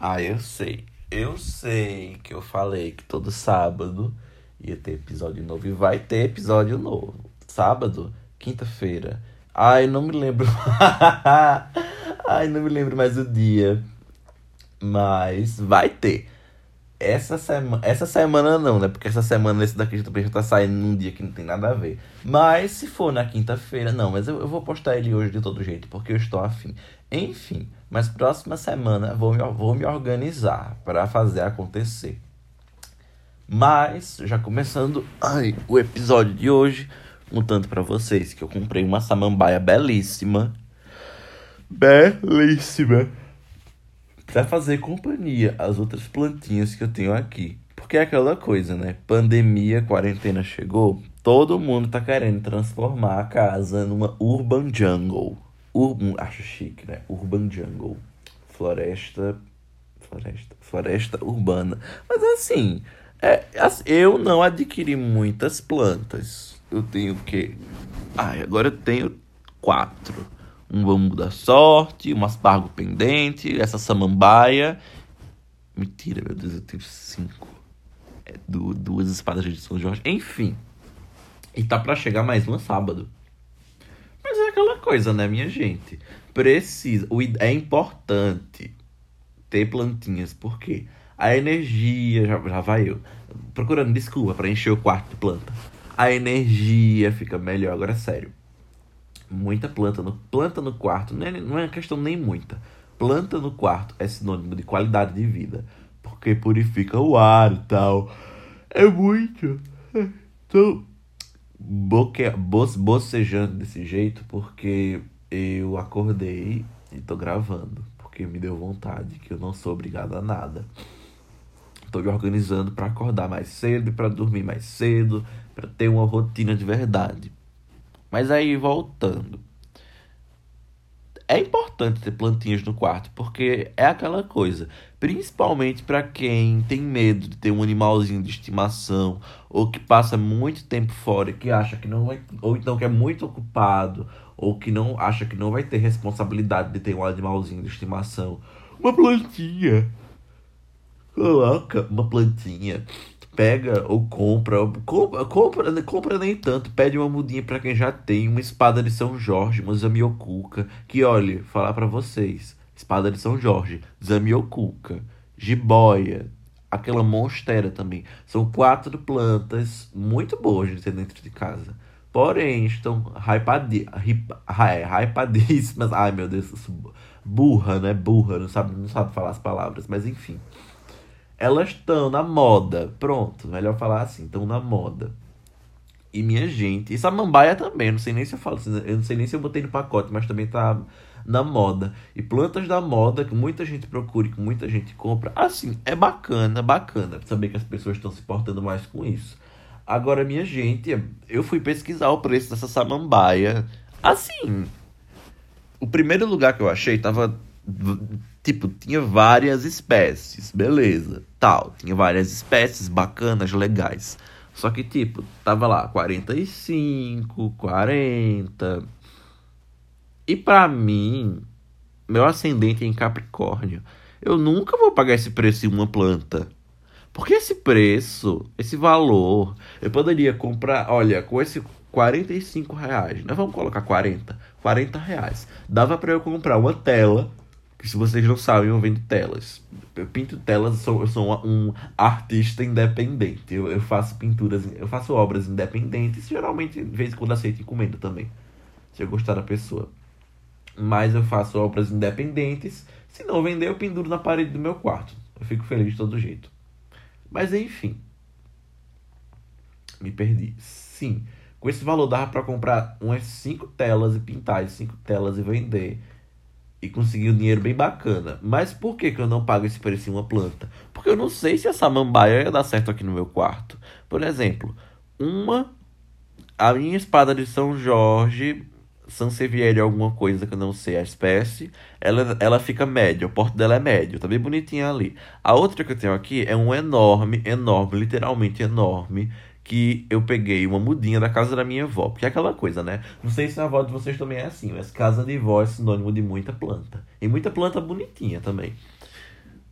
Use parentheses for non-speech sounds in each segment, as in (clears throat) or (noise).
Ah, eu sei. Eu sei que eu falei que todo sábado ia ter episódio novo e vai ter episódio novo. Sábado, quinta-feira. Ai, não me lembro. (laughs) Ai, não me lembro mais o dia. Mas vai ter. Essa semana, essa semana não, né? Porque essa semana esse daqui já tá saindo num dia que não tem nada a ver. Mas se for na quinta-feira, não, mas eu, eu vou postar ele hoje de todo jeito, porque eu estou afim. Enfim, mas próxima semana vou me, vou me organizar para fazer acontecer. Mas, já começando ai, o episódio de hoje, contando para vocês que eu comprei uma samambaia belíssima. Belíssima para fazer companhia às outras plantinhas que eu tenho aqui. Porque é aquela coisa, né? Pandemia, quarentena chegou, todo mundo tá querendo transformar a casa numa urban jungle. Urban, acho chique, né? Urban jungle. Floresta. Floresta. Floresta urbana. Mas assim, é, eu não adquiri muitas plantas. Eu tenho o quê? Ah, agora eu tenho quatro um bambu da sorte, um aspargo pendente, essa samambaia. Mentira, meu Deus, eu tenho cinco. É, du duas espadas de São Jorge. Enfim. E tá para chegar mais uma sábado. Mas é aquela coisa, né, minha gente? Precisa. É importante ter plantinhas, porque a energia. Já, já vai eu. Procurando desculpa para encher o quarto de planta. A energia fica melhor. Agora, sério muita planta no, planta no quarto, não é, não é questão nem muita. Planta no quarto é sinônimo de qualidade de vida, porque purifica o ar e tal. É muito. Tô boque, bo, bocejando desse jeito porque eu acordei e tô gravando, porque me deu vontade, que eu não sou obrigado a nada. Tô me organizando para acordar mais cedo e para dormir mais cedo, para ter uma rotina de verdade. Mas aí, voltando. É importante ter plantinhas no quarto, porque é aquela coisa. Principalmente para quem tem medo de ter um animalzinho de estimação, ou que passa muito tempo fora, que acha que não vai. Ou então que é muito ocupado, ou que não acha que não vai ter responsabilidade de ter um animalzinho de estimação. Uma plantinha. Coloca uma plantinha pega ou compra, compra, compra, compra nem tanto, pede uma mudinha para quem já tem, uma espada de São Jorge, uma Zamioculca, que olha, falar para vocês, espada de São Jorge, Zamioculca, jiboia, aquela monstera também, são quatro plantas muito boas de ter dentro de casa. Porém, estão hypadi, é, hypadíssimas. Ai, meu Deus, burra, né? Burra, não sabe, não sabe falar as palavras, mas enfim elas estão na moda. Pronto, melhor falar assim, estão na moda. E minha gente, e samambaia também, não sei nem se eu falo eu não sei nem se eu botei no pacote, mas também tá na moda. E plantas da moda que muita gente procura que muita gente compra, assim, é bacana, bacana saber que as pessoas estão se portando mais com isso. Agora, minha gente, eu fui pesquisar o preço dessa samambaia. Assim, o primeiro lugar que eu achei tava Tipo, tinha várias espécies, beleza, tal. Tinha várias espécies bacanas, legais. Só que, tipo, tava lá 45, 40. E para mim, meu ascendente é em Capricórnio. Eu nunca vou pagar esse preço em uma planta. Porque esse preço, esse valor, eu poderia comprar, olha, com esse 45 reais, nós vamos colocar 40, 40 reais. Dava para eu comprar uma tela que se vocês não sabem, eu vendo telas. Eu pinto telas, sou, eu sou um artista independente. Eu, eu faço pinturas, eu faço obras independentes, geralmente, de vez em quando aceito encomenda também. Se eu gostar da pessoa. Mas eu faço obras independentes. Se não vender, eu penduro na parede do meu quarto. Eu fico feliz de todo jeito. Mas enfim. Me perdi. Sim. Com esse valor dava para comprar umas 5 telas e pintar as 5 telas e vender e conseguir um dinheiro bem bacana. Mas por que, que eu não pago esse preço em uma planta? Porque eu não sei se essa samambaia ia dar certo aqui no meu quarto. Por exemplo, uma. A minha espada de São Jorge, Sansevieria alguma coisa que eu não sei a espécie, ela, ela fica média, o porte dela é médio, tá bem bonitinha ali. A outra que eu tenho aqui é um enorme, enorme, literalmente enorme, que eu peguei uma mudinha da casa da minha avó. Porque é aquela coisa, né? Não sei se a avó de vocês também é assim, mas casa de vó é sinônimo de muita planta. E muita planta bonitinha também.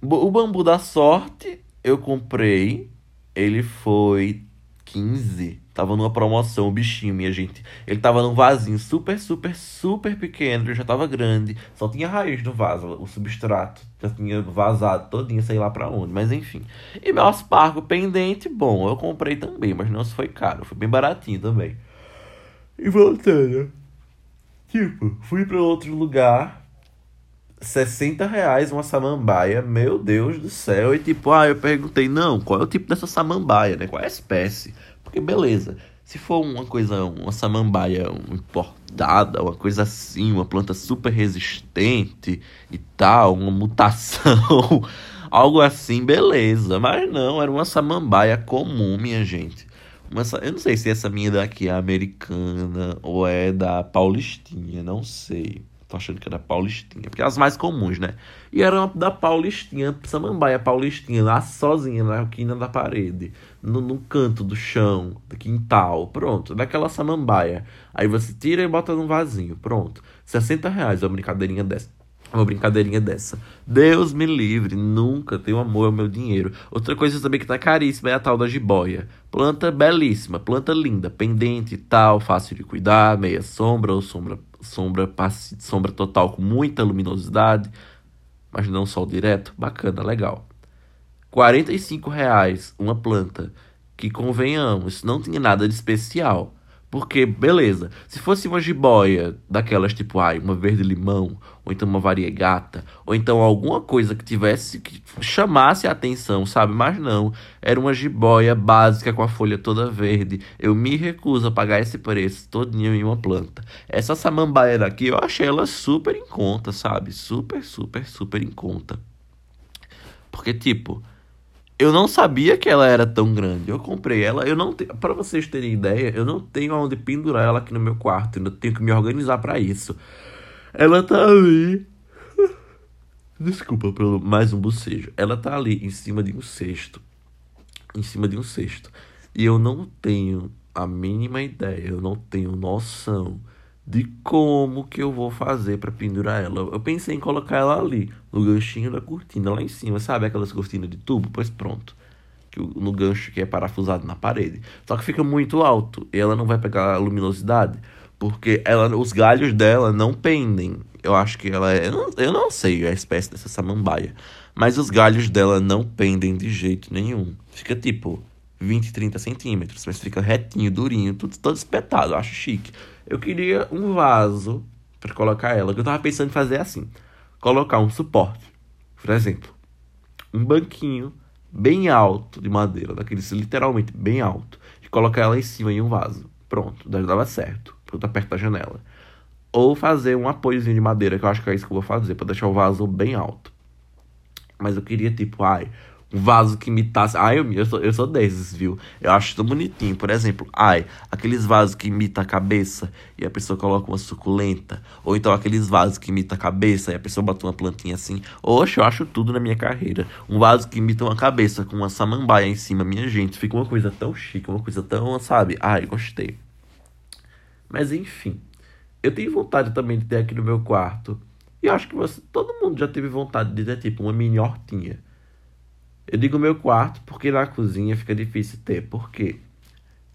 O bambu da sorte eu comprei. Ele foi 15. Tava numa promoção, o bichinho, minha gente. Ele tava num vasinho super, super, super pequeno. Ele já tava grande. Só tinha raiz no vaso. O substrato já tinha vazado todinho, sei lá pra onde. Mas enfim. E meu aspargo pendente, bom, eu comprei também. Mas não se foi caro. Foi bem baratinho também. E voltando. Tipo, fui pra outro lugar. 60 reais uma samambaia, meu Deus do céu. E tipo, ah, eu perguntei, não, qual é o tipo dessa samambaia, né? Qual é a espécie? Porque beleza, se for uma coisa, uma samambaia importada, uma coisa assim, uma planta super resistente e tal, uma mutação, (laughs) algo assim, beleza. Mas não, era uma samambaia comum, minha gente. Uma, eu não sei se essa minha daqui é americana ou é da Paulistinha, não sei. Tô achando que era Paulistinha, porque é as mais comuns, né? E era uma da Paulistinha, Samambaia Paulistinha, lá sozinha, na quina da parede, no, no canto do chão, do quintal, pronto, daquela samambaia. Aí você tira e bota num vasinho, pronto. 60 reais uma brincadeirinha dessa. Uma brincadeirinha dessa. Deus me livre, nunca tenho amor ao meu dinheiro. Outra coisa também que tá caríssima é a tal da jiboia. Planta belíssima, planta linda, pendente e tal, fácil de cuidar, meia sombra ou sombra sombra, sombra total com muita luminosidade, mas não sol direto. Bacana, legal. R$ reais uma planta que, convenhamos, não tinha nada de especial. Porque, beleza, se fosse uma jiboia daquelas tipo, ai, uma verde-limão, ou então uma variegata, ou então alguma coisa que tivesse, que chamasse a atenção, sabe? Mas não, era uma jiboia básica com a folha toda verde. Eu me recuso a pagar esse preço todinho em uma planta. Essa samambaia daqui, eu achei ela super em conta, sabe? Super, super, super em conta. Porque, tipo, eu não sabia que ela era tão grande. Eu comprei ela, eu não tenho, para vocês terem ideia, eu não tenho aonde pendurar ela aqui no meu quarto, eu tenho que me organizar para isso. Ela tá ali. (laughs) Desculpa pelo mais um bocejo. Ela tá ali em cima de um cesto. Em cima de um cesto. E eu não tenho a mínima ideia, eu não tenho noção de como que eu vou fazer para pendurar ela. Eu pensei em colocar ela ali, no ganchinho da cortina, lá em cima, sabe aquelas cortinas de tubo? Pois pronto. No gancho que é parafusado na parede. Só que fica muito alto e ela não vai pegar a luminosidade, porque ela, os galhos dela não pendem. Eu acho que ela é. Eu não, eu não sei a espécie dessa samambaia, mas os galhos dela não pendem de jeito nenhum. Fica tipo 20, 30 centímetros, mas fica retinho, durinho, tudo todo espetado. Eu acho chique. Eu queria um vaso para colocar ela. Eu tava pensando em fazer assim: colocar um suporte, por exemplo, um banquinho bem alto de madeira, daqueles literalmente bem alto, e colocar ela em cima em um vaso. Pronto, dava certo, porque tá perto da janela. Ou fazer um apoiozinho de madeira, que eu acho que é isso que eu vou fazer, para deixar o vaso bem alto. Mas eu queria, tipo, ai, um vaso que imitasse. Ai, eu, eu, sou, eu sou desses, viu? Eu acho tão bonitinho. Por exemplo, ai, aqueles vasos que imitam a cabeça e a pessoa coloca uma suculenta. Ou então aqueles vasos que imitam a cabeça e a pessoa bota uma plantinha assim. Oxe, eu acho tudo na minha carreira. Um vaso que imita uma cabeça com uma samambaia em cima, minha gente. Fica uma coisa tão chique, uma coisa tão, sabe? Ai, gostei. Mas enfim. Eu tenho vontade também de ter aqui no meu quarto. E acho que você, todo mundo já teve vontade de ter tipo uma mini hortinha. Eu digo meu quarto porque na cozinha fica difícil ter. Por quê?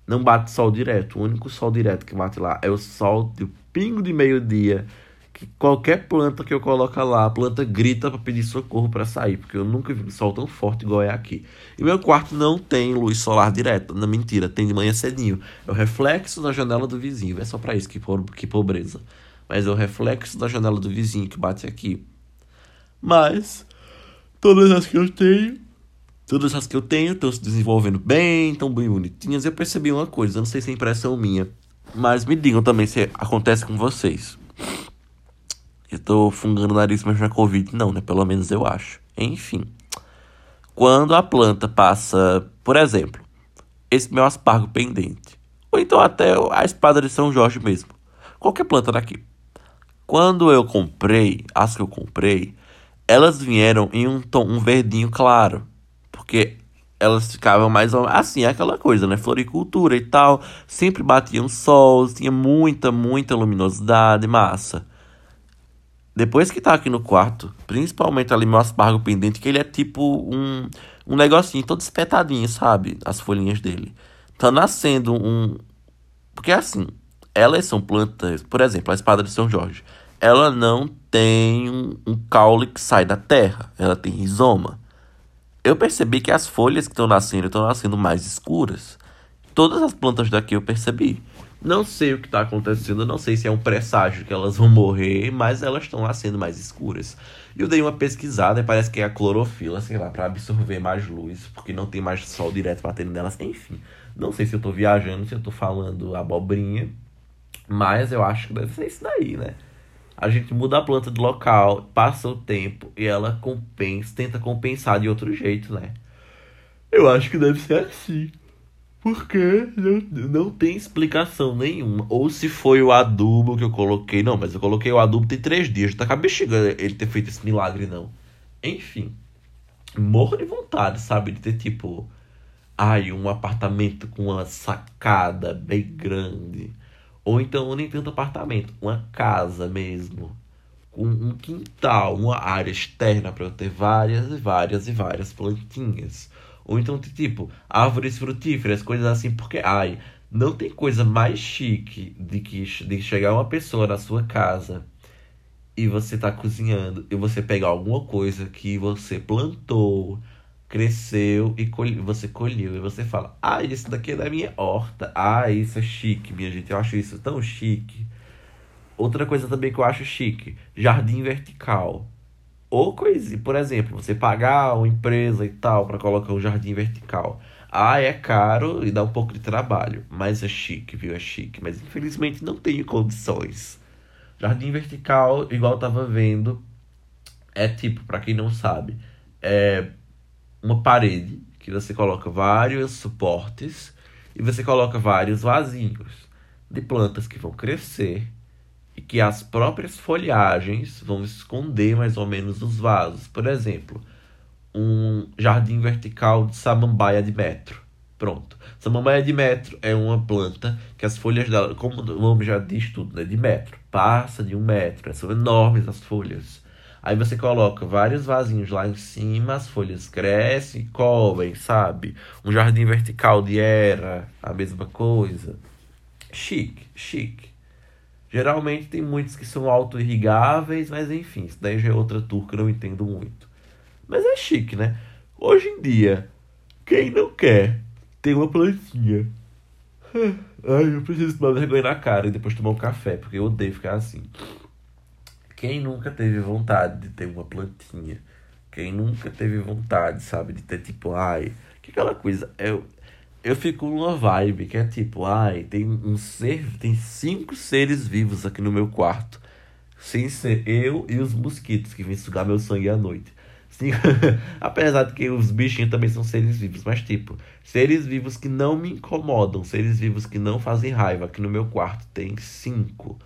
Não bate sol direto. O único sol direto que bate lá é o sol do pingo de meio-dia. Que qualquer planta que eu coloco lá, a planta grita para pedir socorro para sair. Porque eu nunca vi um sol tão forte igual é aqui. E meu quarto não tem luz solar direta. Não, mentira, tem de manhã cedinho. É o reflexo da janela do vizinho. É só para isso que, que pobreza. Mas é o reflexo da janela do vizinho que bate aqui. Mas, todas as que eu tenho Todas as que eu tenho estão se desenvolvendo bem, estão bem bonitinhas. Eu percebi uma coisa, não sei se é impressão minha, mas me digam também se acontece com vocês. Eu tô fungando o nariz, mas não é Covid, não, né? Pelo menos eu acho. Enfim. Quando a planta passa, por exemplo, esse meu aspargo pendente, ou então até a espada de São Jorge mesmo, qualquer planta daqui. Quando eu comprei, as que eu comprei, elas vieram em um tom, um verdinho claro porque elas ficavam mais assim, aquela coisa, né? Floricultura e tal, sempre batiam sol, tinha muita, muita luminosidade, massa. depois que tá aqui no quarto, principalmente ali meu aspargo pendente, que ele é tipo um, um negocinho todo espetadinho, sabe? As folhinhas dele. Tá nascendo um. Porque assim, elas são plantas, por exemplo, a espada de São Jorge. Ela não tem um, um caule que sai da terra, ela tem rizoma. Eu percebi que as folhas que estão nascendo estão nascendo mais escuras. Todas as plantas daqui eu percebi. Não sei o que está acontecendo, não sei se é um presságio que elas vão morrer, mas elas estão lá sendo mais escuras. E eu dei uma pesquisada e parece que é a clorofila, sei lá, para absorver mais luz, porque não tem mais sol direto batendo nelas. Enfim, não sei se eu estou viajando, se eu estou falando abobrinha, mas eu acho que deve ser isso daí, né? A gente muda a planta do local, passa o tempo e ela compensa, tenta compensar de outro jeito, né? Eu acho que deve ser assim. Porque não, não tem explicação nenhuma. Ou se foi o adubo que eu coloquei. Não, mas eu coloquei o adubo tem três dias. Tá com ele ter feito esse milagre, não. Enfim. Morro de vontade, sabe? De ter tipo. Ai, um apartamento com uma sacada bem grande. Ou então nem tanto apartamento. Uma casa mesmo. Com um quintal, uma área externa para eu ter várias e várias e várias plantinhas. Ou então, tipo, árvores frutíferas, coisas assim, porque, ai, não tem coisa mais chique de que de chegar uma pessoa na sua casa e você tá cozinhando e você pegar alguma coisa que você plantou, cresceu e colhe, você colheu e você fala: "Ah, isso daqui é da minha horta. Ah, isso é chique, minha gente. Eu acho isso tão chique." Outra coisa também que eu acho chique, jardim vertical. Ou coisa, por exemplo, você pagar uma empresa e tal para colocar um jardim vertical. Ah, é caro e dá um pouco de trabalho, mas é chique, viu? É chique, mas infelizmente não tenho condições. Jardim vertical, igual eu tava vendo, é tipo, para quem não sabe, é uma parede que você coloca vários suportes e você coloca vários vasinhos de plantas que vão crescer e que as próprias folhagens vão esconder mais ou menos os vasos. Por exemplo, um jardim vertical de samambaia de metro. Pronto. Samambaia de metro é uma planta que as folhas dela, como o nome já diz tudo, né? De metro. Passa de um metro. São enormes as folhas. Aí você coloca vários vasinhos lá em cima, as folhas crescem e cobrem, sabe? Um jardim vertical de era, a mesma coisa. Chique, chique. Geralmente tem muitos que são auto-irrigáveis, mas enfim, isso daí já é outra tour que eu não entendo muito. Mas é chique, né? Hoje em dia, quem não quer ter uma plantinha? (sighs) Ai, eu preciso tomar vergonha na cara e depois tomar um café, porque eu odeio ficar assim. Quem nunca teve vontade de ter uma plantinha? Quem nunca teve vontade, sabe, de ter tipo, ai, que aquela coisa. Eu, eu fico numa vibe que é tipo, ai, tem um ser, tem cinco seres vivos aqui no meu quarto. Sem ser eu e os mosquitos que vêm sugar meu sangue à noite. Sim, (laughs) apesar de que os bichinhos também são seres vivos, mas tipo, seres vivos que não me incomodam, seres vivos que não fazem raiva. Aqui no meu quarto tem cinco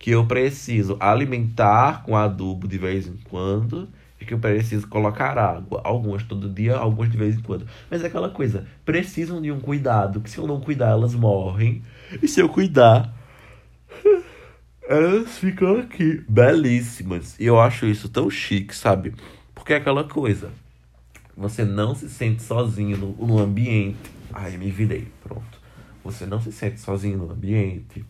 que eu preciso alimentar com adubo de vez em quando é que eu preciso colocar água. Algumas todo dia, algumas de vez em quando. Mas é aquela coisa, precisam de um cuidado, que se eu não cuidar, elas morrem. E se eu cuidar, elas ficam aqui, belíssimas. E eu acho isso tão chique, sabe? Porque é aquela coisa, você não se sente sozinho no, no ambiente. Ai, me virei, pronto. Você não se sente sozinho no ambiente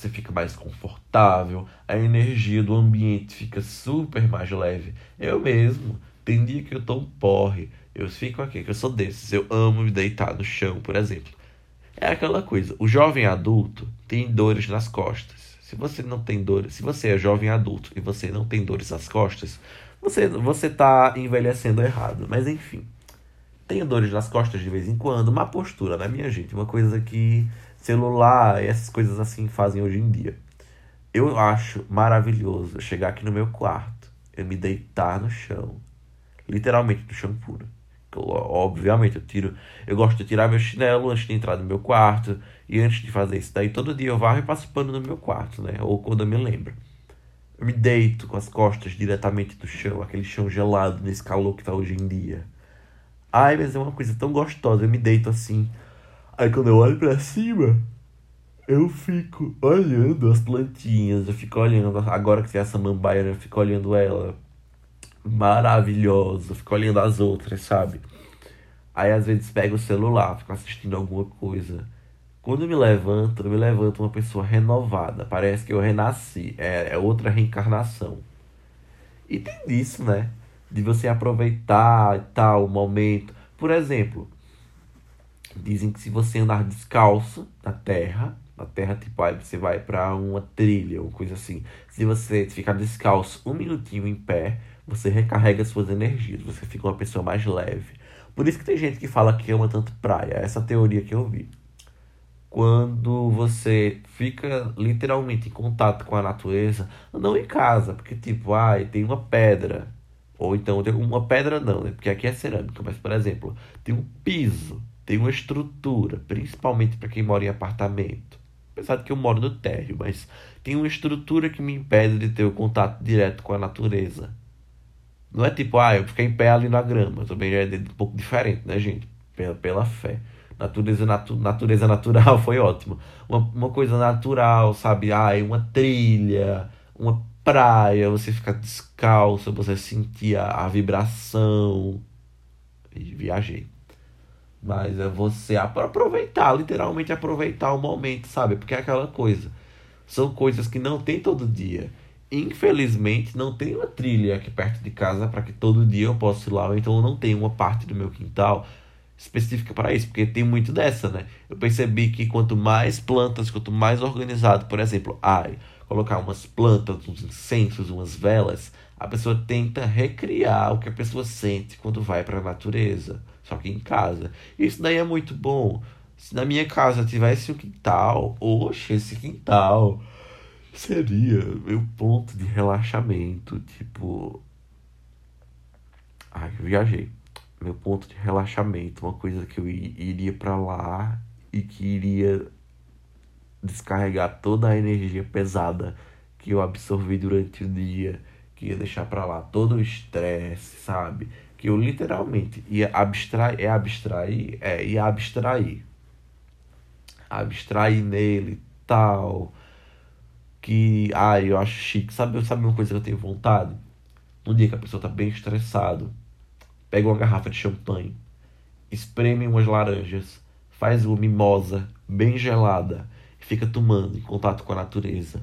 você fica mais confortável, a energia do ambiente fica super mais leve. Eu mesmo, tem dia que eu tô um porre, eu fico aqui, que eu sou desses, eu amo me deitar no chão, por exemplo. É aquela coisa, o jovem adulto tem dores nas costas. Se você não tem dores, se você é jovem adulto e você não tem dores nas costas, você você tá envelhecendo errado, mas enfim. Tenho dores nas costas de vez em quando, má postura, né, minha gente? Uma coisa que celular, essas coisas assim fazem hoje em dia. Eu acho maravilhoso chegar aqui no meu quarto, eu me deitar no chão, literalmente no chão puro. Eu, obviamente eu tiro, eu gosto de tirar meu chinelo antes de entrar no meu quarto e antes de fazer isso daí todo dia eu varro e passo pano no meu quarto, né? Ou quando eu me lembro. Eu me deito com as costas diretamente do chão, aquele chão gelado nesse calor que tá hoje em dia. Ai, mas é uma coisa tão gostosa, eu me deito assim, Aí quando eu olho pra cima, eu fico olhando as plantinhas, eu fico olhando, agora que tem essa mambaia, eu fico olhando ela. Maravilhosa, fico olhando as outras, sabe? Aí às vezes pego o celular, fico assistindo alguma coisa. Quando eu me levanto, eu me levanto uma pessoa renovada. Parece que eu renasci. É, é outra reencarnação. E tem disso, né? De você aproveitar e tal o momento. Por exemplo, dizem que se você andar descalço na terra, na terra, tipo, aí você vai para uma trilha, uma coisa assim. Se você ficar descalço um minutinho em pé, você recarrega suas energias, você fica uma pessoa mais leve. Por isso que tem gente que fala que ama tanto praia. Essa teoria que eu vi quando você fica literalmente em contato com a natureza, não em casa, porque tipo, ai, tem uma pedra, ou então tem uma pedra não, né? Porque aqui é cerâmica, mas por exemplo, tem um piso, tem uma estrutura, principalmente para quem mora em apartamento. Apesar de que eu moro no térreo, mas tem uma estrutura que me impede de ter o contato direto com a natureza. Não é tipo, ah, eu fiquei em pé ali na grama, também é um pouco diferente, né, gente? Pela, pela fé. Natureza, natu natureza natural (laughs) foi ótimo. Uma, uma coisa natural, sabe? Ai, uma trilha, uma praia, você ficar descalço, você sentir a, a vibração. E viajei. Mas é você aproveitar, literalmente aproveitar o momento, sabe? Porque é aquela coisa. São coisas que não tem todo dia. Infelizmente, não tem uma trilha aqui perto de casa para que todo dia eu possa ir lá. Então, eu não tenho uma parte do meu quintal específica para isso, porque tem muito dessa, né? Eu percebi que quanto mais plantas, quanto mais organizado, por exemplo, ai, colocar umas plantas, uns incensos, umas velas, a pessoa tenta recriar o que a pessoa sente quando vai para a natureza, só que em casa. Isso daí é muito bom. Se na minha casa tivesse um quintal, oxe, esse quintal seria meu ponto de relaxamento, tipo, ai, eu viajei meu ponto de relaxamento, uma coisa que eu iria para lá e que iria descarregar toda a energia pesada que eu absorvi durante o dia, que ia deixar para lá todo o estresse, sabe? Que eu literalmente ia abstrair, é abstrair, é, ia abstrair. Abstrair nele, tal. Que, ai, eu acho chique. Sabe, sabe uma coisa que eu tenho vontade? No dia que a pessoa tá bem estressado, pega uma garrafa de champanhe, espreme umas laranjas, faz uma mimosa bem gelada e fica tomando em contato com a natureza.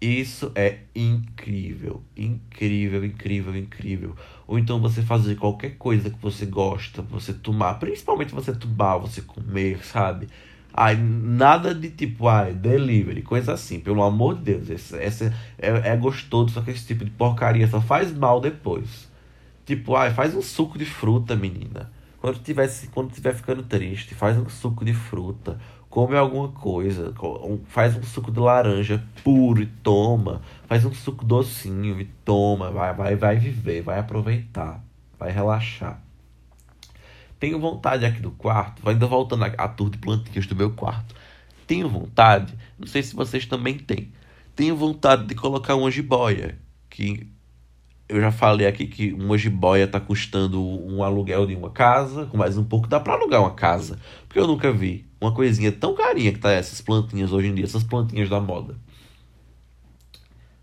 Isso é incrível, incrível, incrível, incrível. Ou então você fazer qualquer coisa que você gosta, você tomar, principalmente você tomar, você comer, sabe? Ai, nada de tipo, ai, delivery, coisa assim, pelo amor de Deus. Esse, esse é, é gostoso, só que esse tipo de porcaria só faz mal depois. Tipo, ai, faz um suco de fruta, menina. Quando tiver, quando tiver ficando triste, faz um suco de fruta. Come alguma coisa. Faz um suco de laranja puro e toma. Faz um suco docinho e toma. Vai, vai, vai viver, vai aproveitar. Vai relaxar. Tenho vontade aqui do quarto, ainda voltando à tour de plantinhas do meu quarto. Tenho vontade, não sei se vocês também têm. Tenho vontade de colocar uma jiboia, que eu já falei aqui que uma jiboia tá custando um aluguel de uma casa, com mais um pouco dá para alugar uma casa. Porque eu nunca vi uma coisinha tão carinha que tá essas plantinhas hoje em dia, essas plantinhas da moda.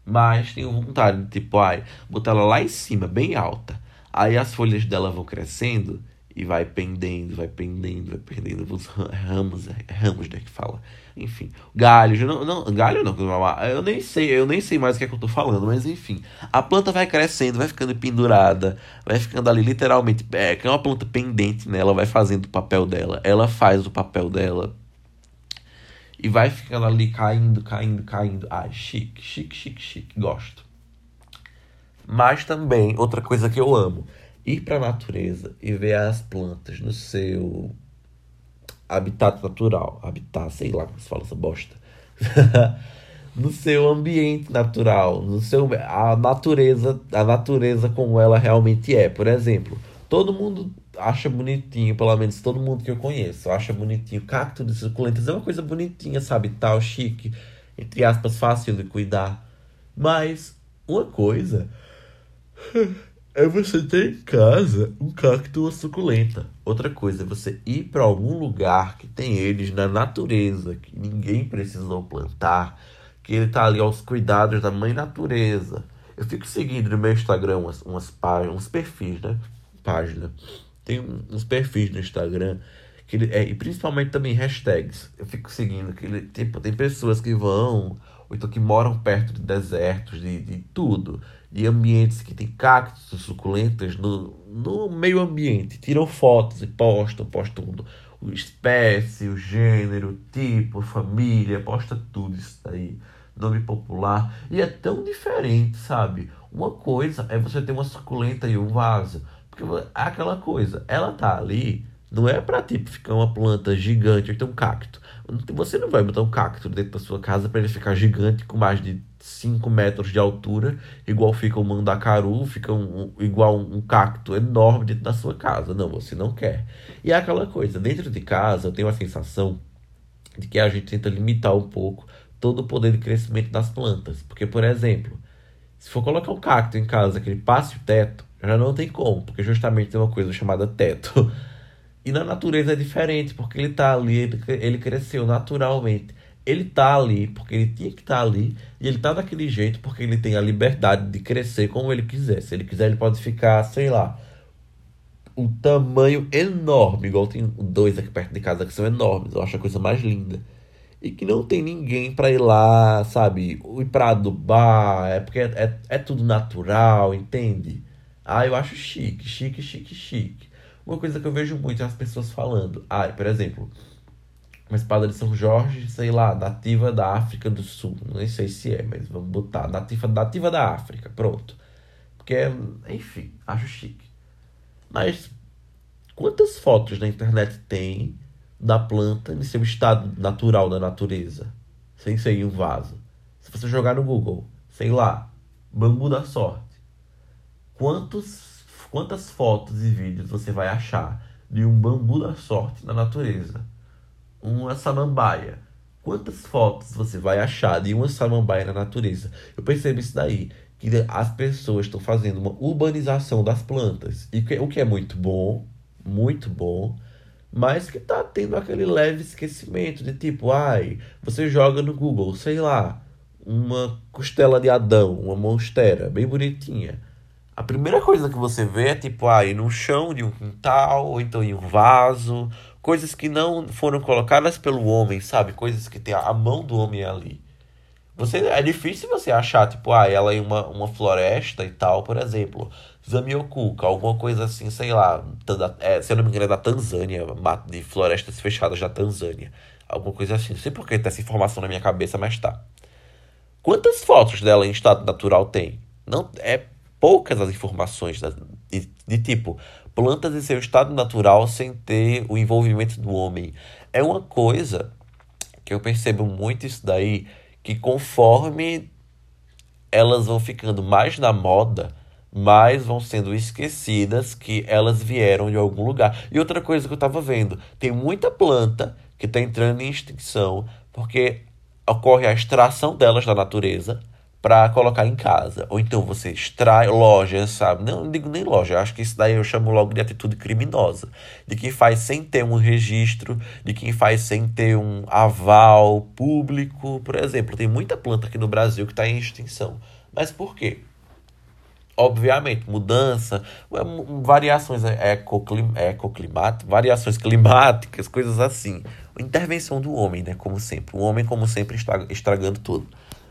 Mas tenho vontade de, tipo, ai, botar ela lá em cima, bem alta. Aí as folhas dela vão crescendo e vai pendendo, vai pendendo, vai pendendo os ramos, ramos, né, que fala. Enfim, galhos, não, não, galho não, eu nem sei, eu nem sei mais o que é que eu tô falando, mas enfim, a planta vai crescendo, vai ficando pendurada, vai ficando ali literalmente, é, que é uma planta pendente, né, ela vai fazendo o papel dela, ela faz o papel dela. E vai ficando ali caindo, caindo, caindo. Ai, chique, chique, chique, chique, gosto. Mas também, outra coisa que eu amo, ir para a natureza e ver as plantas no seu habitat natural, habitat, sei lá como se fala essa bosta. (laughs) no seu ambiente natural, no seu a natureza, a natureza como ela realmente é. Por exemplo, todo mundo acha bonitinho, pelo menos todo mundo que eu conheço, acha bonitinho cacto de suculentas, é uma coisa bonitinha, sabe, tal, chique, entre aspas, fácil de cuidar. Mas uma coisa (laughs) é você ter em casa um cacto ou suculenta. Outra coisa é você ir para algum lugar que tem eles na natureza, que ninguém precisou plantar, que ele tá ali aos cuidados da mãe natureza. Eu fico seguindo no meu Instagram umas, umas páginas, uns perfis, né? Página. Tem uns perfis no Instagram que ele, é, e principalmente também hashtags. Eu fico seguindo que ele, tipo, tem pessoas que vão ou então que moram perto de desertos, de, de tudo, de ambientes que tem cactos suculentas no, no meio ambiente. Tiram fotos e postam, postam o espécie, o gênero, o tipo, família, posta tudo isso daí. Nome popular. E é tão diferente, sabe? Uma coisa é você ter uma suculenta e um vaso. Porque é aquela coisa, ela tá ali, não é pra tipo ficar uma planta gigante, ou então um cacto. Você não vai botar um cacto dentro da sua casa para ele ficar gigante com mais de 5 metros de altura, igual fica o mandacaru, fica um, igual um, cacto enorme dentro da sua casa. Não, você não quer. E é aquela coisa, dentro de casa eu tenho a sensação de que a gente tenta limitar um pouco todo o poder de crescimento das plantas. Porque, por exemplo, se for colocar um cacto em casa que ele passe o teto, já não tem como, porque justamente tem uma coisa chamada teto. (laughs) E na natureza é diferente, porque ele está ali, ele, cresceu naturalmente. Ele está ali porque ele tinha que estar tá ali, e ele está daquele jeito porque ele tem a liberdade de crescer como ele quiser. Se ele quiser, ele pode ficar, sei lá, um tamanho enorme, igual tem dois aqui perto de casa que são enormes. Eu acho a coisa mais linda. E que não tem ninguém para ir lá, sabe? Ir pra adubar, é porque é, é, é tudo natural, entende? Ah, eu acho chique, chique, chique, chique. Uma coisa que eu vejo muito é as pessoas falando. Ah, por exemplo, uma espada de São Jorge, sei lá, nativa da África do Sul. Não sei se é, mas vamos botar. Nativa, nativa da África, pronto. Porque, enfim, acho chique. Mas quantas fotos na internet tem da planta em seu estado natural da natureza? Sem ser em um vaso. Se você jogar no Google, sei lá, bambu da sorte. Quantos quantas fotos e vídeos você vai achar de um bambu da sorte na natureza? Uma samambaia. Quantas fotos você vai achar de uma samambaia na natureza? Eu percebo isso daí, que as pessoas estão fazendo uma urbanização das plantas. E o que é muito bom, muito bom, mas que está tendo aquele leve esquecimento de tipo, ai, você joga no Google, sei lá, uma costela de Adão, uma monstera, bem bonitinha a primeira coisa que você vê é tipo aí no chão de um quintal, ou então em um vaso, coisas que não foram colocadas pelo homem, sabe? Coisas que tem a mão do homem ali. Você, é difícil você achar, tipo, ah, ela em uma, uma floresta e tal, por exemplo, Zamioculca, alguma coisa assim, sei lá, é, se eu não me engano é da Tanzânia, de florestas fechadas da Tanzânia, alguma coisa assim. Não sei por que tem essa informação na minha cabeça, mas tá. Quantas fotos dela em estado natural tem? Não é poucas as informações da, de, de tipo plantas em seu estado natural sem ter o envolvimento do homem. É uma coisa que eu percebo muito isso daí, que conforme elas vão ficando mais na moda, mais vão sendo esquecidas que elas vieram de algum lugar. E outra coisa que eu estava vendo, tem muita planta que está entrando em extinção porque ocorre a extração delas da natureza para colocar em casa. Ou então você extrai lojas, sabe? Não, não digo nem loja, acho que isso daí eu chamo logo de atitude criminosa. De quem faz sem ter um registro, de quem faz sem ter um aval público. Por exemplo, tem muita planta aqui no Brasil que está em extinção. Mas por quê? Obviamente, mudança, variações ecoclimáticas, variações climáticas, coisas assim. Intervenção do homem, né? Como sempre. O homem, como sempre, estragando tudo.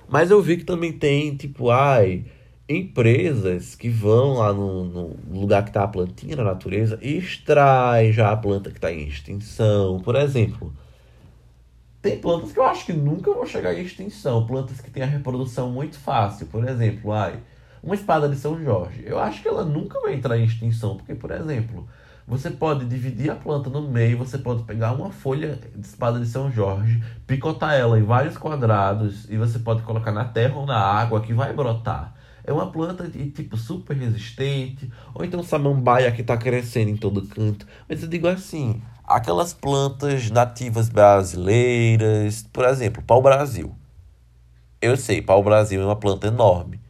Mas eu vi que também tem, tipo, ai, empresas que vão lá no, no lugar que está a plantinha na natureza e extrai já a planta que está em extinção. Por exemplo, tem plantas que eu acho que nunca vão chegar em extinção. Plantas que têm a reprodução muito fácil. Por exemplo, ai, uma espada de São Jorge. Eu acho que ela nunca vai entrar em extinção, porque, por exemplo, você pode dividir a planta no meio, você pode pegar uma folha de espada de São Jorge, picotar ela em vários quadrados e você pode colocar na terra ou na água que vai brotar. É uma planta de tipo super resistente, ou então samambaia que está crescendo em todo canto. Mas eu digo assim, aquelas plantas nativas brasileiras, por exemplo, pau-brasil. Eu sei, pau-brasil é uma planta enorme,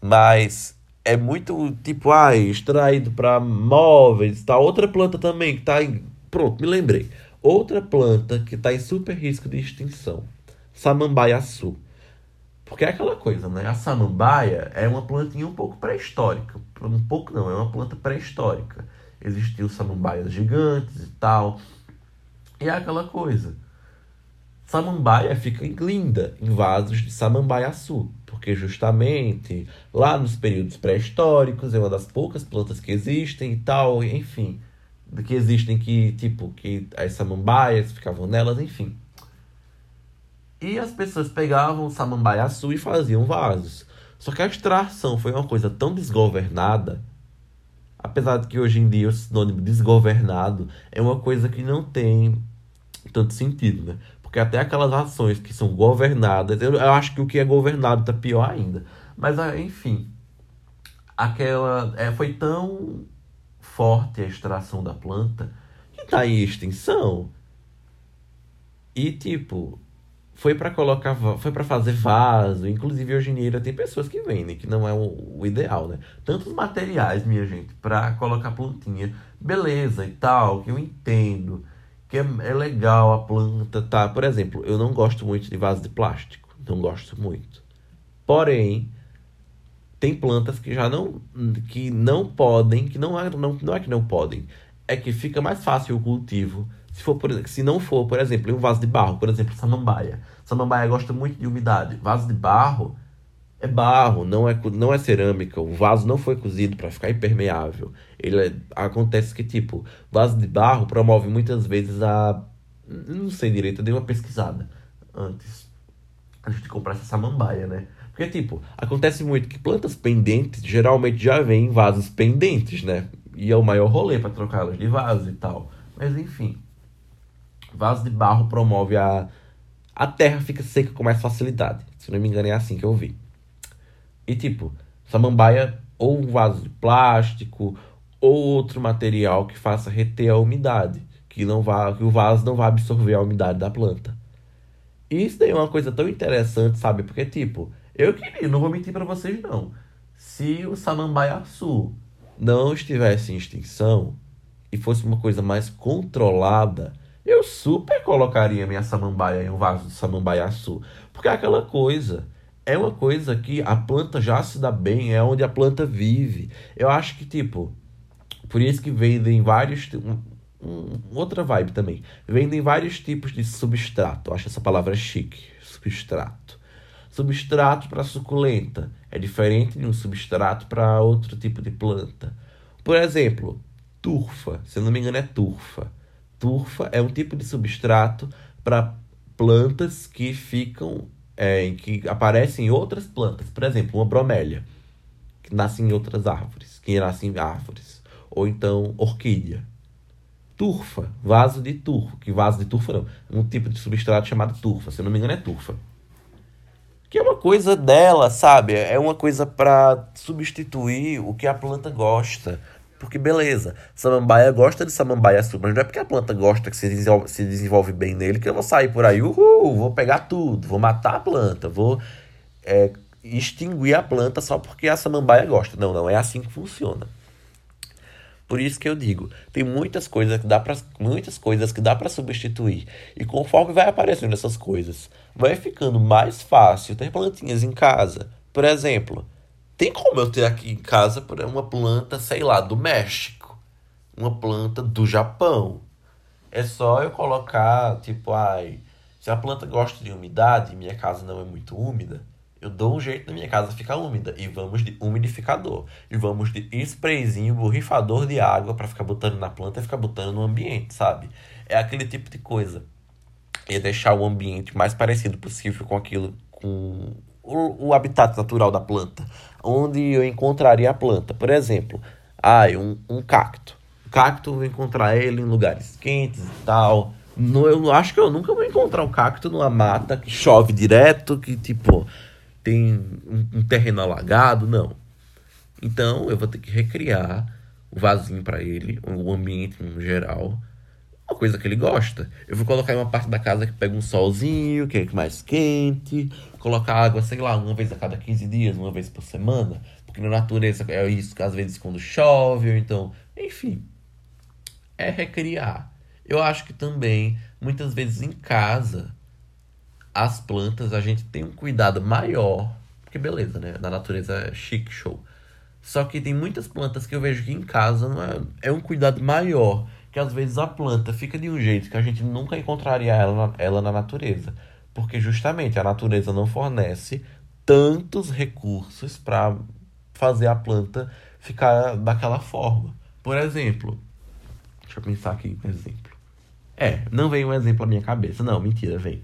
mas é muito tipo, ah, extraído para móveis, tá? Outra planta também que tá em. Pronto, me lembrei. Outra planta que tá em super risco de extinção. Samambaiaçu. Porque é aquela coisa, né? A samambaia é uma plantinha um pouco pré-histórica. Um pouco não, é uma planta pré-histórica. Existiam samambaias gigantes e tal. E é aquela coisa. Samambaia fica linda em vasos de samambaiaçu, porque justamente lá nos períodos pré-históricos é uma das poucas plantas que existem e tal, enfim, que existem que tipo que as samambaias ficavam nelas, enfim. E as pessoas pegavam samambaiaçu e faziam vasos. Só que a extração foi uma coisa tão desgovernada, apesar de que hoje em dia o sinônimo desgovernado é uma coisa que não tem tanto sentido, né? Porque até aquelas ações que são governadas, eu, eu acho que o que é governado está pior ainda. Mas, ah, enfim, aquela é, foi tão forte a extração da planta que está em extinção. E, tipo, foi para colocar, foi para fazer vaso. Inclusive, hoje em dia tem pessoas que vendem, que não é o, o ideal, né? Tantos materiais, minha gente, para colocar plantinha. Beleza e tal, que eu entendo que é, é legal a planta, tá? Por exemplo, eu não gosto muito de vaso de plástico, não gosto muito. Porém, tem plantas que já não que não podem, que não é, não, não é que não podem, é que fica mais fácil o cultivo. Se for por, se não for, por exemplo, um vaso de barro, por exemplo, samambaia. Samambaia gosta muito de umidade. Vaso de barro é barro, não é, não é cerâmica. O vaso não foi cozido para ficar impermeável. Ele é, acontece que tipo, vaso de barro promove muitas vezes a não sei direito, eu dei uma pesquisada antes a gente comprar essa samambaia, né? Porque tipo, acontece muito que plantas pendentes geralmente já vêm em vasos pendentes, né? E é o maior rolê para trocá-las de vaso e tal. Mas enfim, vaso de barro promove a a terra fica seca com mais facilidade. Se não me engano é assim que eu vi. E tipo, samambaia ou um vaso de plástico ou outro material que faça reter a umidade, que não vá, que o vaso não vá absorver a umidade da planta. E isso daí é uma coisa tão interessante, sabe? Porque tipo, eu queria, não vou mentir para vocês não. Se o samambaiaçu não estivesse em extinção e fosse uma coisa mais controlada, eu super colocaria minha samambaia em um vaso de samambaiaçu, porque é aquela coisa é uma coisa que a planta já se dá bem, é onde a planta vive. Eu acho que, tipo, por isso que vendem vários. Um, um, outra vibe também. Vendem vários tipos de substrato. Eu acho essa palavra chique. Substrato. Substrato para suculenta é diferente de um substrato para outro tipo de planta. Por exemplo, turfa. Se eu não me engano, é turfa. Turfa é um tipo de substrato para plantas que ficam é, que aparecem em outras plantas. Por exemplo, uma bromélia, que nasce em outras árvores, que nasce em árvores. Ou então orquídea. Turfa, vaso de turfa, que vaso de turfa não, um tipo de substrato chamado turfa, se eu não me engano é turfa. Que é uma coisa dela, sabe? É uma coisa para substituir o que a planta gosta. Porque beleza, samambaia gosta de samambaia sul, mas não é porque a planta gosta que se desenvolve, se desenvolve bem nele que eu vou sair por aí, uhul, vou pegar tudo, vou matar a planta, vou é, extinguir a planta só porque a samambaia gosta. Não, não é assim que funciona. Por isso que eu digo, tem muitas coisas que dá para muitas coisas que dá para substituir. E conforme vai aparecendo essas coisas, vai ficando mais fácil ter plantinhas em casa. Por exemplo, tem como eu ter aqui em casa uma planta, sei lá, do México, uma planta do Japão. É só eu colocar, tipo, ai, se a planta gosta de umidade e minha casa não é muito úmida, eu dou um jeito na minha casa ficar úmida. E vamos de umidificador. E vamos de sprayzinho, borrifador de água para ficar botando na planta e ficar botando no ambiente, sabe? É aquele tipo de coisa. E deixar o ambiente mais parecido possível com aquilo, com o, o habitat natural da planta, onde eu encontraria a planta. Por exemplo, ah, um, um cacto. Cacto, eu vou encontrar ele em lugares quentes e tal. No, eu acho que eu nunca vou encontrar um cacto numa mata que chove direto, que tipo tem um, um terreno alagado, não. Então eu vou ter que recriar o vasinho para ele, o ambiente no geral, uma coisa que ele gosta. Eu vou colocar em uma parte da casa que pega um solzinho, que é mais quente, colocar água, sei lá, uma vez a cada 15 dias, uma vez por semana. Porque na natureza é isso, às vezes quando chove, ou então. Enfim. É recriar. Eu acho que também, muitas vezes em casa, as plantas a gente tem um cuidado maior. Porque beleza, né? Na natureza é chique, show. Só que tem muitas plantas que eu vejo que em casa não é, é um cuidado maior. Que às vezes a planta fica de um jeito que a gente nunca encontraria ela ela na natureza. Porque justamente a natureza não fornece tantos recursos para fazer a planta ficar daquela forma. Por exemplo, deixa eu pensar aqui um exemplo. É, não vem um exemplo à minha cabeça. Não, mentira, vem.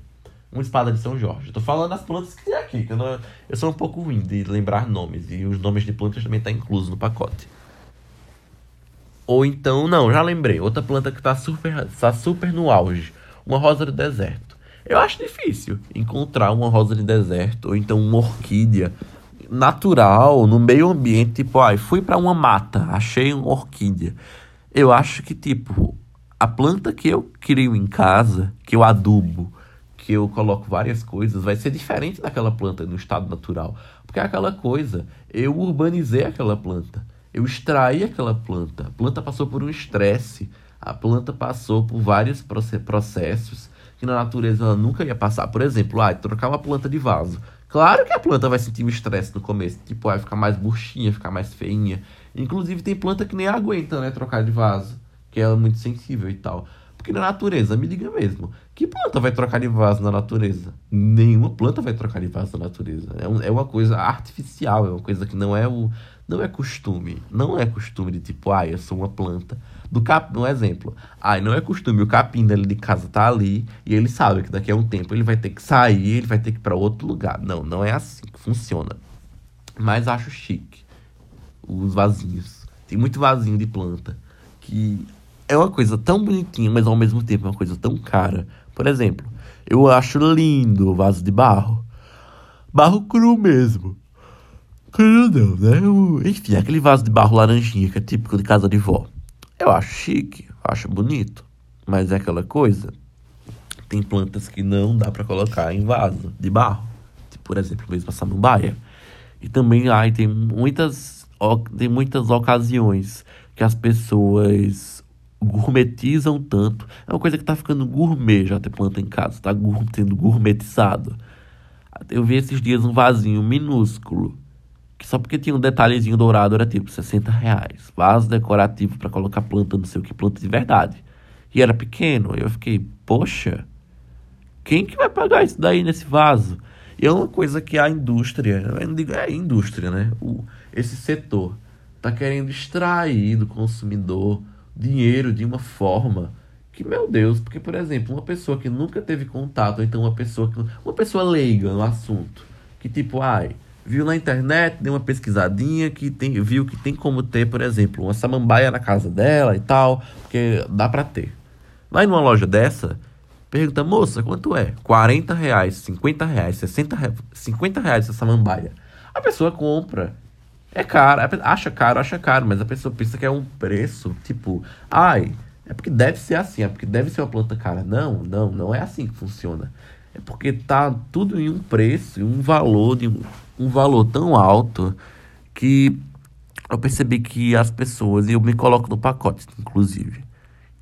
Uma espada de São Jorge. Tô falando das plantas que tem aqui, que eu, não, eu sou um pouco ruim de lembrar nomes. E os nomes de plantas também tá incluso no pacote. Ou então, não, já lembrei. Outra planta que tá super, tá super no auge. Uma rosa do deserto. Eu acho difícil encontrar uma rosa de deserto ou então uma orquídea natural, no meio ambiente, tipo, ai, fui para uma mata, achei uma orquídea. Eu acho que, tipo, a planta que eu crio em casa, que eu adubo, que eu coloco várias coisas, vai ser diferente daquela planta no estado natural. Porque é aquela coisa, eu urbanizei aquela planta. Eu extraí aquela planta. A planta passou por um estresse. A planta passou por vários processos que na natureza ela nunca ia passar. Por exemplo, ah, trocar uma planta de vaso. Claro que a planta vai sentir um estresse no começo. Tipo, vai ficar mais murchinha, ficar mais feinha. Inclusive tem planta que nem aguenta, né, trocar de vaso. Que é muito sensível e tal. Porque na natureza, me diga mesmo, que planta vai trocar de vaso na natureza? Nenhuma planta vai trocar de vaso na natureza. É, um, é uma coisa artificial, é uma coisa que não é o, não é costume. Não é costume de tipo, ah, eu sou uma planta. Do cap, um exemplo. Ah, não é costume. O capim dele de casa tá ali e ele sabe que daqui a um tempo ele vai ter que sair, ele vai ter que ir para outro lugar. Não, não é assim que funciona. Mas acho chique os vasinhos. Tem muito vasinho de planta que é uma coisa tão bonitinha, mas ao mesmo tempo é uma coisa tão cara. Por exemplo, eu acho lindo o vaso de barro. Barro cru mesmo. Cru não, né? Enfim, aquele vaso de barro laranjinha que é típico de casa de vó. Eu acho chique, acho bonito. Mas é aquela coisa. Tem plantas que não dá para colocar em vaso de barro. Tipo, por exemplo, mesmo a samambaia. E também ai, tem muitas, tem muitas ocasiões que as pessoas gourmetizam tanto. É uma coisa que tá ficando gourmet já ter planta em casa, tá sendo gourmetizado. Eu vi esses dias um vasinho minúsculo, que só porque tinha um detalhezinho dourado era tipo 60 reais. Vaso decorativo para colocar planta, não sei o que, planta de verdade. E era pequeno. Eu fiquei, poxa, quem que vai pagar isso daí nesse vaso? E é uma coisa que a indústria, eu não digo, é indústria, né? O, esse setor tá querendo extrair do consumidor dinheiro de uma forma que, meu Deus, porque, por exemplo, uma pessoa que nunca teve contato, ou então uma pessoa que, uma pessoa leiga no assunto, que tipo, ai, viu na internet, deu uma pesquisadinha que tem, viu que tem como ter, por exemplo, uma samambaia na casa dela e tal, porque dá para ter. Vai numa loja dessa, pergunta, moça, quanto é? 40 reais, 50 reais, 60 reais, 50 reais essa samambaia. A pessoa compra é caro, acha caro, acha caro, mas a pessoa pensa que é um preço, tipo, ai, é porque deve ser assim, é porque deve ser uma planta cara. Não, não, não é assim que funciona. É porque tá tudo em um preço, em um valor de um valor tão alto que eu percebi que as pessoas, e eu me coloco no pacote, inclusive,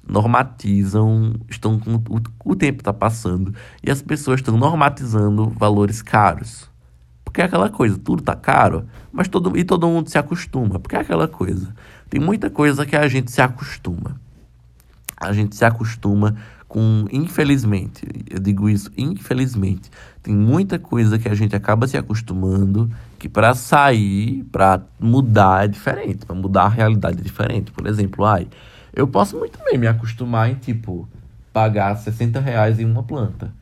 normatizam, estão com o, o tempo está passando e as pessoas estão normatizando valores caros. Porque é aquela coisa, tudo tá caro, mas todo, e todo mundo se acostuma. Porque é aquela coisa. Tem muita coisa que a gente se acostuma. A gente se acostuma com, infelizmente, eu digo isso, infelizmente, tem muita coisa que a gente acaba se acostumando que para sair, para mudar é diferente, para mudar a realidade é diferente. Por exemplo, ai, eu posso muito bem me acostumar em, tipo, pagar 60 reais em uma planta.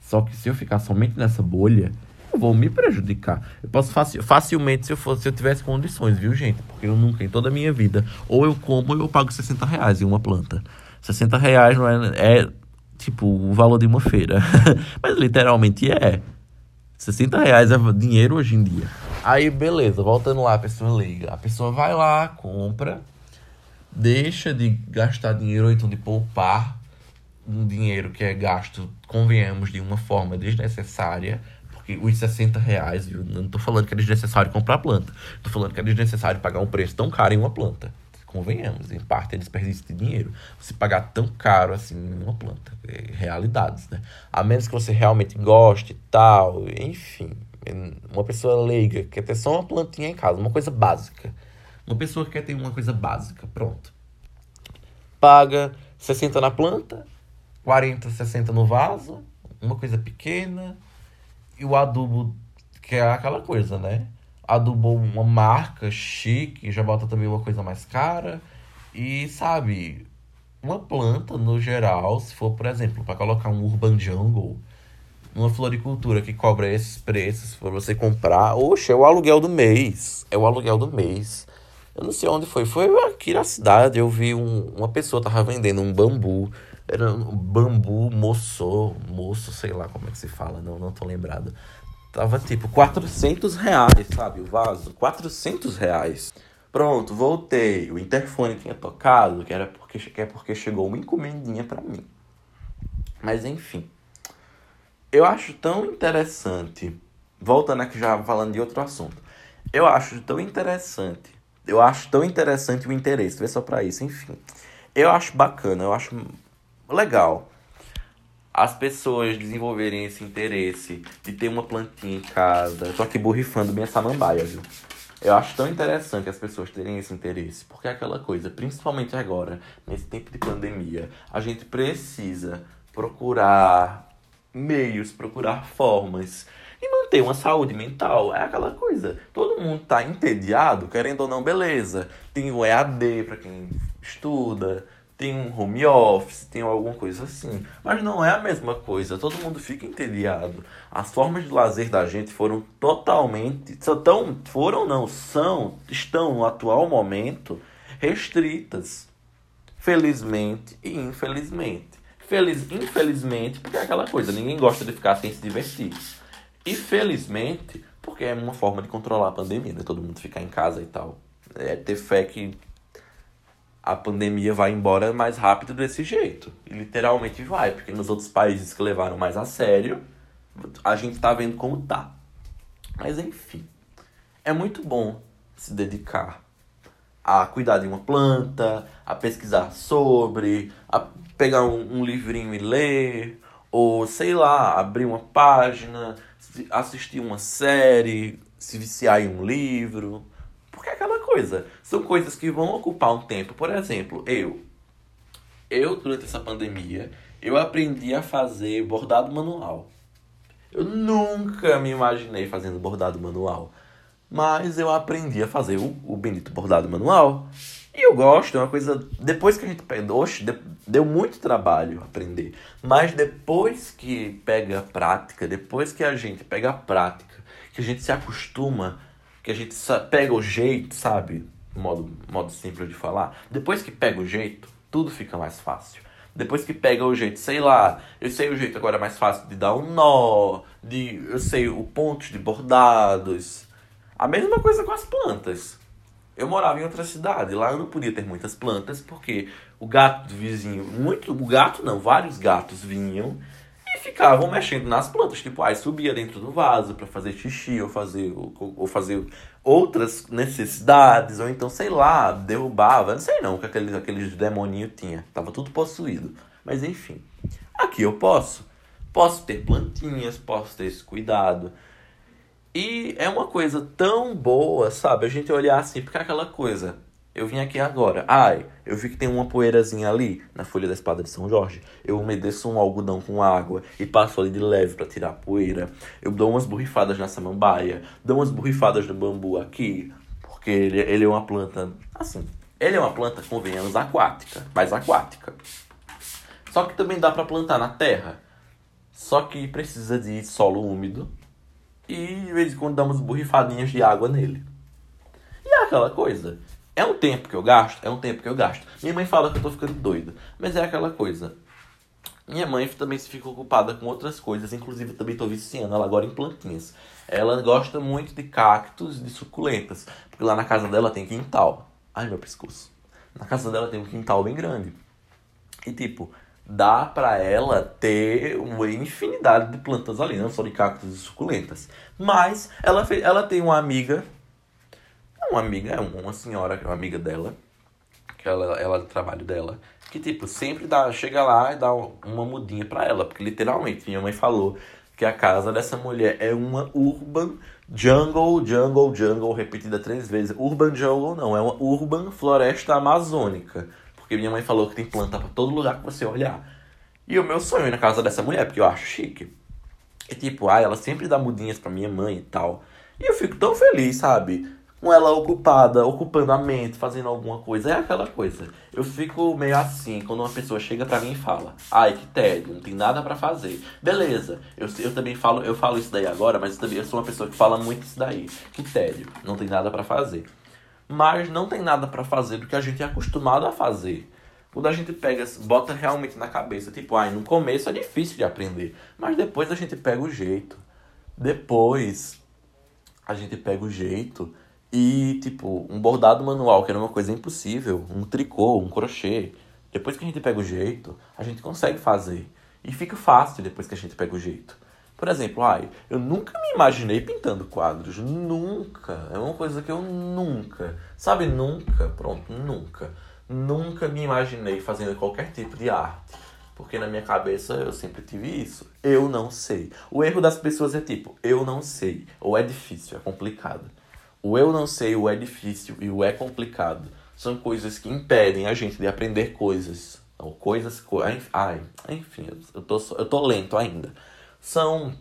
Só que se eu ficar somente nessa bolha, vou me prejudicar. Eu posso faci facilmente, se eu fosse, se eu tivesse condições, viu, gente? Porque eu nunca, em toda a minha vida, ou eu como ou eu pago 60 reais em uma planta. 60 reais não é, é tipo o valor de uma feira. (laughs) Mas literalmente é. 60 reais é dinheiro hoje em dia. Aí, beleza, voltando lá, a pessoa liga. A pessoa vai lá, compra, deixa de gastar dinheiro ou então de poupar um dinheiro que é gasto, convenhamos, de uma forma desnecessária Porque os 60 reais, eu não tô falando que é desnecessário comprar planta. Tô falando que é desnecessário pagar um preço tão caro em uma planta. Convenhamos, em parte é desperdício de dinheiro. Você pagar tão caro assim em uma planta. É realidades, né? A menos que você realmente goste e tal, enfim. Uma pessoa leiga quer ter só uma plantinha em casa, uma coisa básica. Uma pessoa que quer ter uma coisa básica, pronto. Paga 60 na planta, 40, 60 no vaso, uma coisa pequena. E o adubo, que é aquela coisa, né? Adubo uma marca chique, já bota também uma coisa mais cara. E, sabe, uma planta, no geral, se for, por exemplo, para colocar um Urban Jungle, uma floricultura que cobra esses preços para você comprar, oxe, é o aluguel do mês. É o aluguel do mês. Eu não sei onde foi. Foi aqui na cidade. Eu vi um, uma pessoa tava vendendo um bambu. Era um bambu moço, moço, sei lá como é que se fala, não, não tô lembrado. Tava tipo 400 reais, sabe? O vaso, 400 reais. Pronto, voltei. O interfone tinha tocado, que era porque, que é porque chegou uma encomendinha para mim. Mas enfim. Eu acho tão interessante. Voltando aqui já falando de outro assunto. Eu acho tão interessante eu acho tão interessante o interesse, vê só para isso, enfim. Eu acho bacana, eu acho legal as pessoas desenvolverem esse interesse de ter uma plantinha em casa. Tô aqui borrifando minha samambaia, viu? Eu acho tão interessante as pessoas terem esse interesse, porque é aquela coisa, principalmente agora, nesse tempo de pandemia, a gente precisa procurar meios, procurar formas e manter uma saúde mental é aquela coisa. Todo mundo tá entediado, querendo ou não, beleza. Tem o EAD para quem estuda, tem um home office, tem alguma coisa assim. Mas não é a mesma coisa. Todo mundo fica entediado. As formas de lazer da gente foram totalmente, tão, foram não, são, estão no atual momento restritas. Felizmente e infelizmente. Feliz, infelizmente, porque é aquela coisa, ninguém gosta de ficar sem se divertir. E felizmente, porque é uma forma de controlar a pandemia, né? Todo mundo ficar em casa e tal. É ter fé que a pandemia vai embora mais rápido desse jeito. Literalmente vai, porque nos outros países que levaram mais a sério, a gente tá vendo como tá. Mas enfim, é muito bom se dedicar a cuidar de uma planta, a pesquisar sobre, a pegar um, um livrinho e ler, ou sei lá, abrir uma página, assistir uma série, se viciar em um livro. Porque aquela coisa. São coisas que vão ocupar um tempo. Por exemplo, eu. Eu, durante essa pandemia, eu aprendi a fazer bordado manual. Eu nunca me imaginei fazendo bordado manual. Mas eu aprendi a fazer o, o bendito bordado manual. E eu gosto, é uma coisa. Depois que a gente pega. Oxe, deu muito trabalho aprender. Mas depois que pega a prática, depois que a gente pega a prática, que a gente se acostuma, que a gente pega o jeito, sabe? Modo, modo simples de falar. Depois que pega o jeito, tudo fica mais fácil. Depois que pega o jeito, sei lá, eu sei o jeito agora mais fácil de dar um nó, de eu sei o ponto de bordados. A mesma coisa com as plantas. Eu morava em outra cidade, lá eu não podia ter muitas plantas, porque o gato do vizinho, muito, o gato não, vários gatos vinham e ficavam mexendo nas plantas, tipo, aí subia dentro do vaso para fazer xixi ou fazer ou, ou, fazer outras necessidades, ou então, sei lá, derrubava, não sei não o que aqueles, aqueles demoninhos tinha, tava tudo possuído. Mas enfim, aqui eu posso. Posso ter plantinhas, posso ter esse cuidado. E é uma coisa tão boa, sabe? A gente olhar assim, porque é aquela coisa. Eu vim aqui agora. Ai, eu vi que tem uma poeirazinha ali na folha da espada de São Jorge. Eu umedeço um algodão com água e passo ali de leve para tirar a poeira. Eu dou umas borrifadas na samambaia, dou umas borrifadas no bambu aqui, porque ele, ele é uma planta assim. Ele é uma planta, convenhamos, aquática, mais aquática. Só que também dá para plantar na terra. Só que precisa de solo úmido e de vez em quando damos borrifadinhas de água nele. E é aquela coisa. É um tempo que eu gasto? É um tempo que eu gasto. Minha mãe fala que eu tô ficando doida. Mas é aquela coisa. Minha mãe também se fica ocupada com outras coisas. Inclusive, eu também tô viciando ela agora em plantinhas. Ela gosta muito de cactos, de suculentas. Porque lá na casa dela tem quintal. Ai, meu pescoço. Na casa dela tem um quintal bem grande. E tipo, dá para ela ter uma infinidade de plantas ali, não só de cactos e suculentas. Mas ela, fez, ela tem uma amiga, uma amiga, é uma senhora, uma amiga dela, que ela, ela é do trabalho dela, que tipo, sempre dá, chega lá e dá uma mudinha para ela, porque literalmente minha mãe falou que a casa dessa mulher é uma urban jungle, jungle, jungle, repetida três vezes. Urban jungle não, é uma urban floresta amazônica. Porque minha mãe falou que tem planta para todo lugar que você olhar. E o meu sonho é na casa dessa mulher, porque eu acho chique. É tipo, ah, ela sempre dá mudinhas pra minha mãe e tal. E eu fico tão feliz, sabe? Com ela ocupada, ocupando a mente, fazendo alguma coisa. É aquela coisa. Eu fico meio assim quando uma pessoa chega pra mim e fala: Ai, que tédio, não tem nada para fazer. Beleza, eu, eu também falo, eu falo isso daí agora, mas eu também eu sou uma pessoa que fala muito isso daí. Que tédio, não tem nada para fazer. Mas não tem nada para fazer do que a gente é acostumado a fazer. Quando a gente pega, bota realmente na cabeça, tipo, ai, no começo é difícil de aprender, mas depois a gente pega o jeito. Depois a gente pega o jeito e, tipo, um bordado manual, que era uma coisa impossível, um tricô, um crochê, depois que a gente pega o jeito, a gente consegue fazer. E fica fácil depois que a gente pega o jeito. Por exemplo, ai, eu nunca me imaginei pintando quadros. Nunca. É uma coisa que eu nunca. Sabe, nunca. Pronto, nunca. Nunca me imaginei fazendo qualquer tipo de arte. Porque na minha cabeça eu sempre tive isso. Eu não sei. O erro das pessoas é tipo, eu não sei. Ou é difícil, é complicado. O eu não sei, o é difícil e o é complicado são coisas que impedem a gente de aprender coisas. Ou coisas. Co ai, enfim, eu tô, eu tô lento ainda. São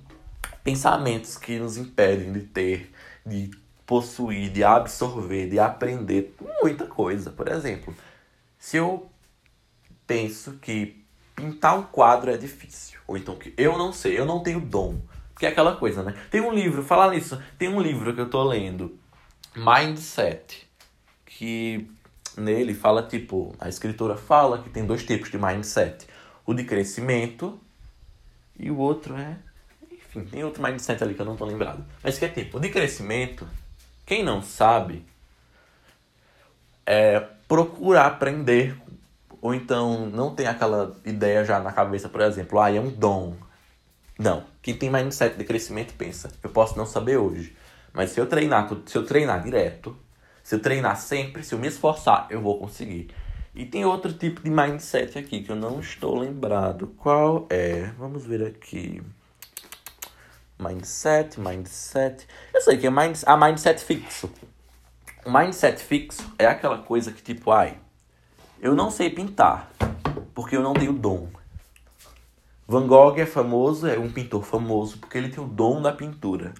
pensamentos que nos impedem de ter, de possuir, de absorver, de aprender muita coisa. Por exemplo, se eu penso que pintar um quadro é difícil, ou então que eu não sei, eu não tenho dom, porque é aquela coisa, né? Tem um livro, falar nisso, tem um livro que eu tô lendo mindset, que nele fala tipo, a escritora fala que tem dois tipos de mindset, o de crescimento e o outro é, enfim, tem outro mindset ali que eu não tô lembrado, mas que é tipo, de crescimento, quem não sabe é procurar aprender ou então não tem aquela ideia já na cabeça, por exemplo, ah, é um dom. Não, quem tem mindset de crescimento pensa, eu posso não saber hoje, mas se eu treinar, se eu treinar direto, se eu treinar sempre, se eu me esforçar, eu vou conseguir. E tem outro tipo de mindset aqui que eu não estou lembrado. Qual é? Vamos ver aqui. Mindset, mindset. Eu sei que é mind, a mindset fixo. O mindset fixo é aquela coisa que tipo, ai, eu não sei pintar, porque eu não tenho dom. Van Gogh é famoso, é um pintor famoso porque ele tem o dom da pintura.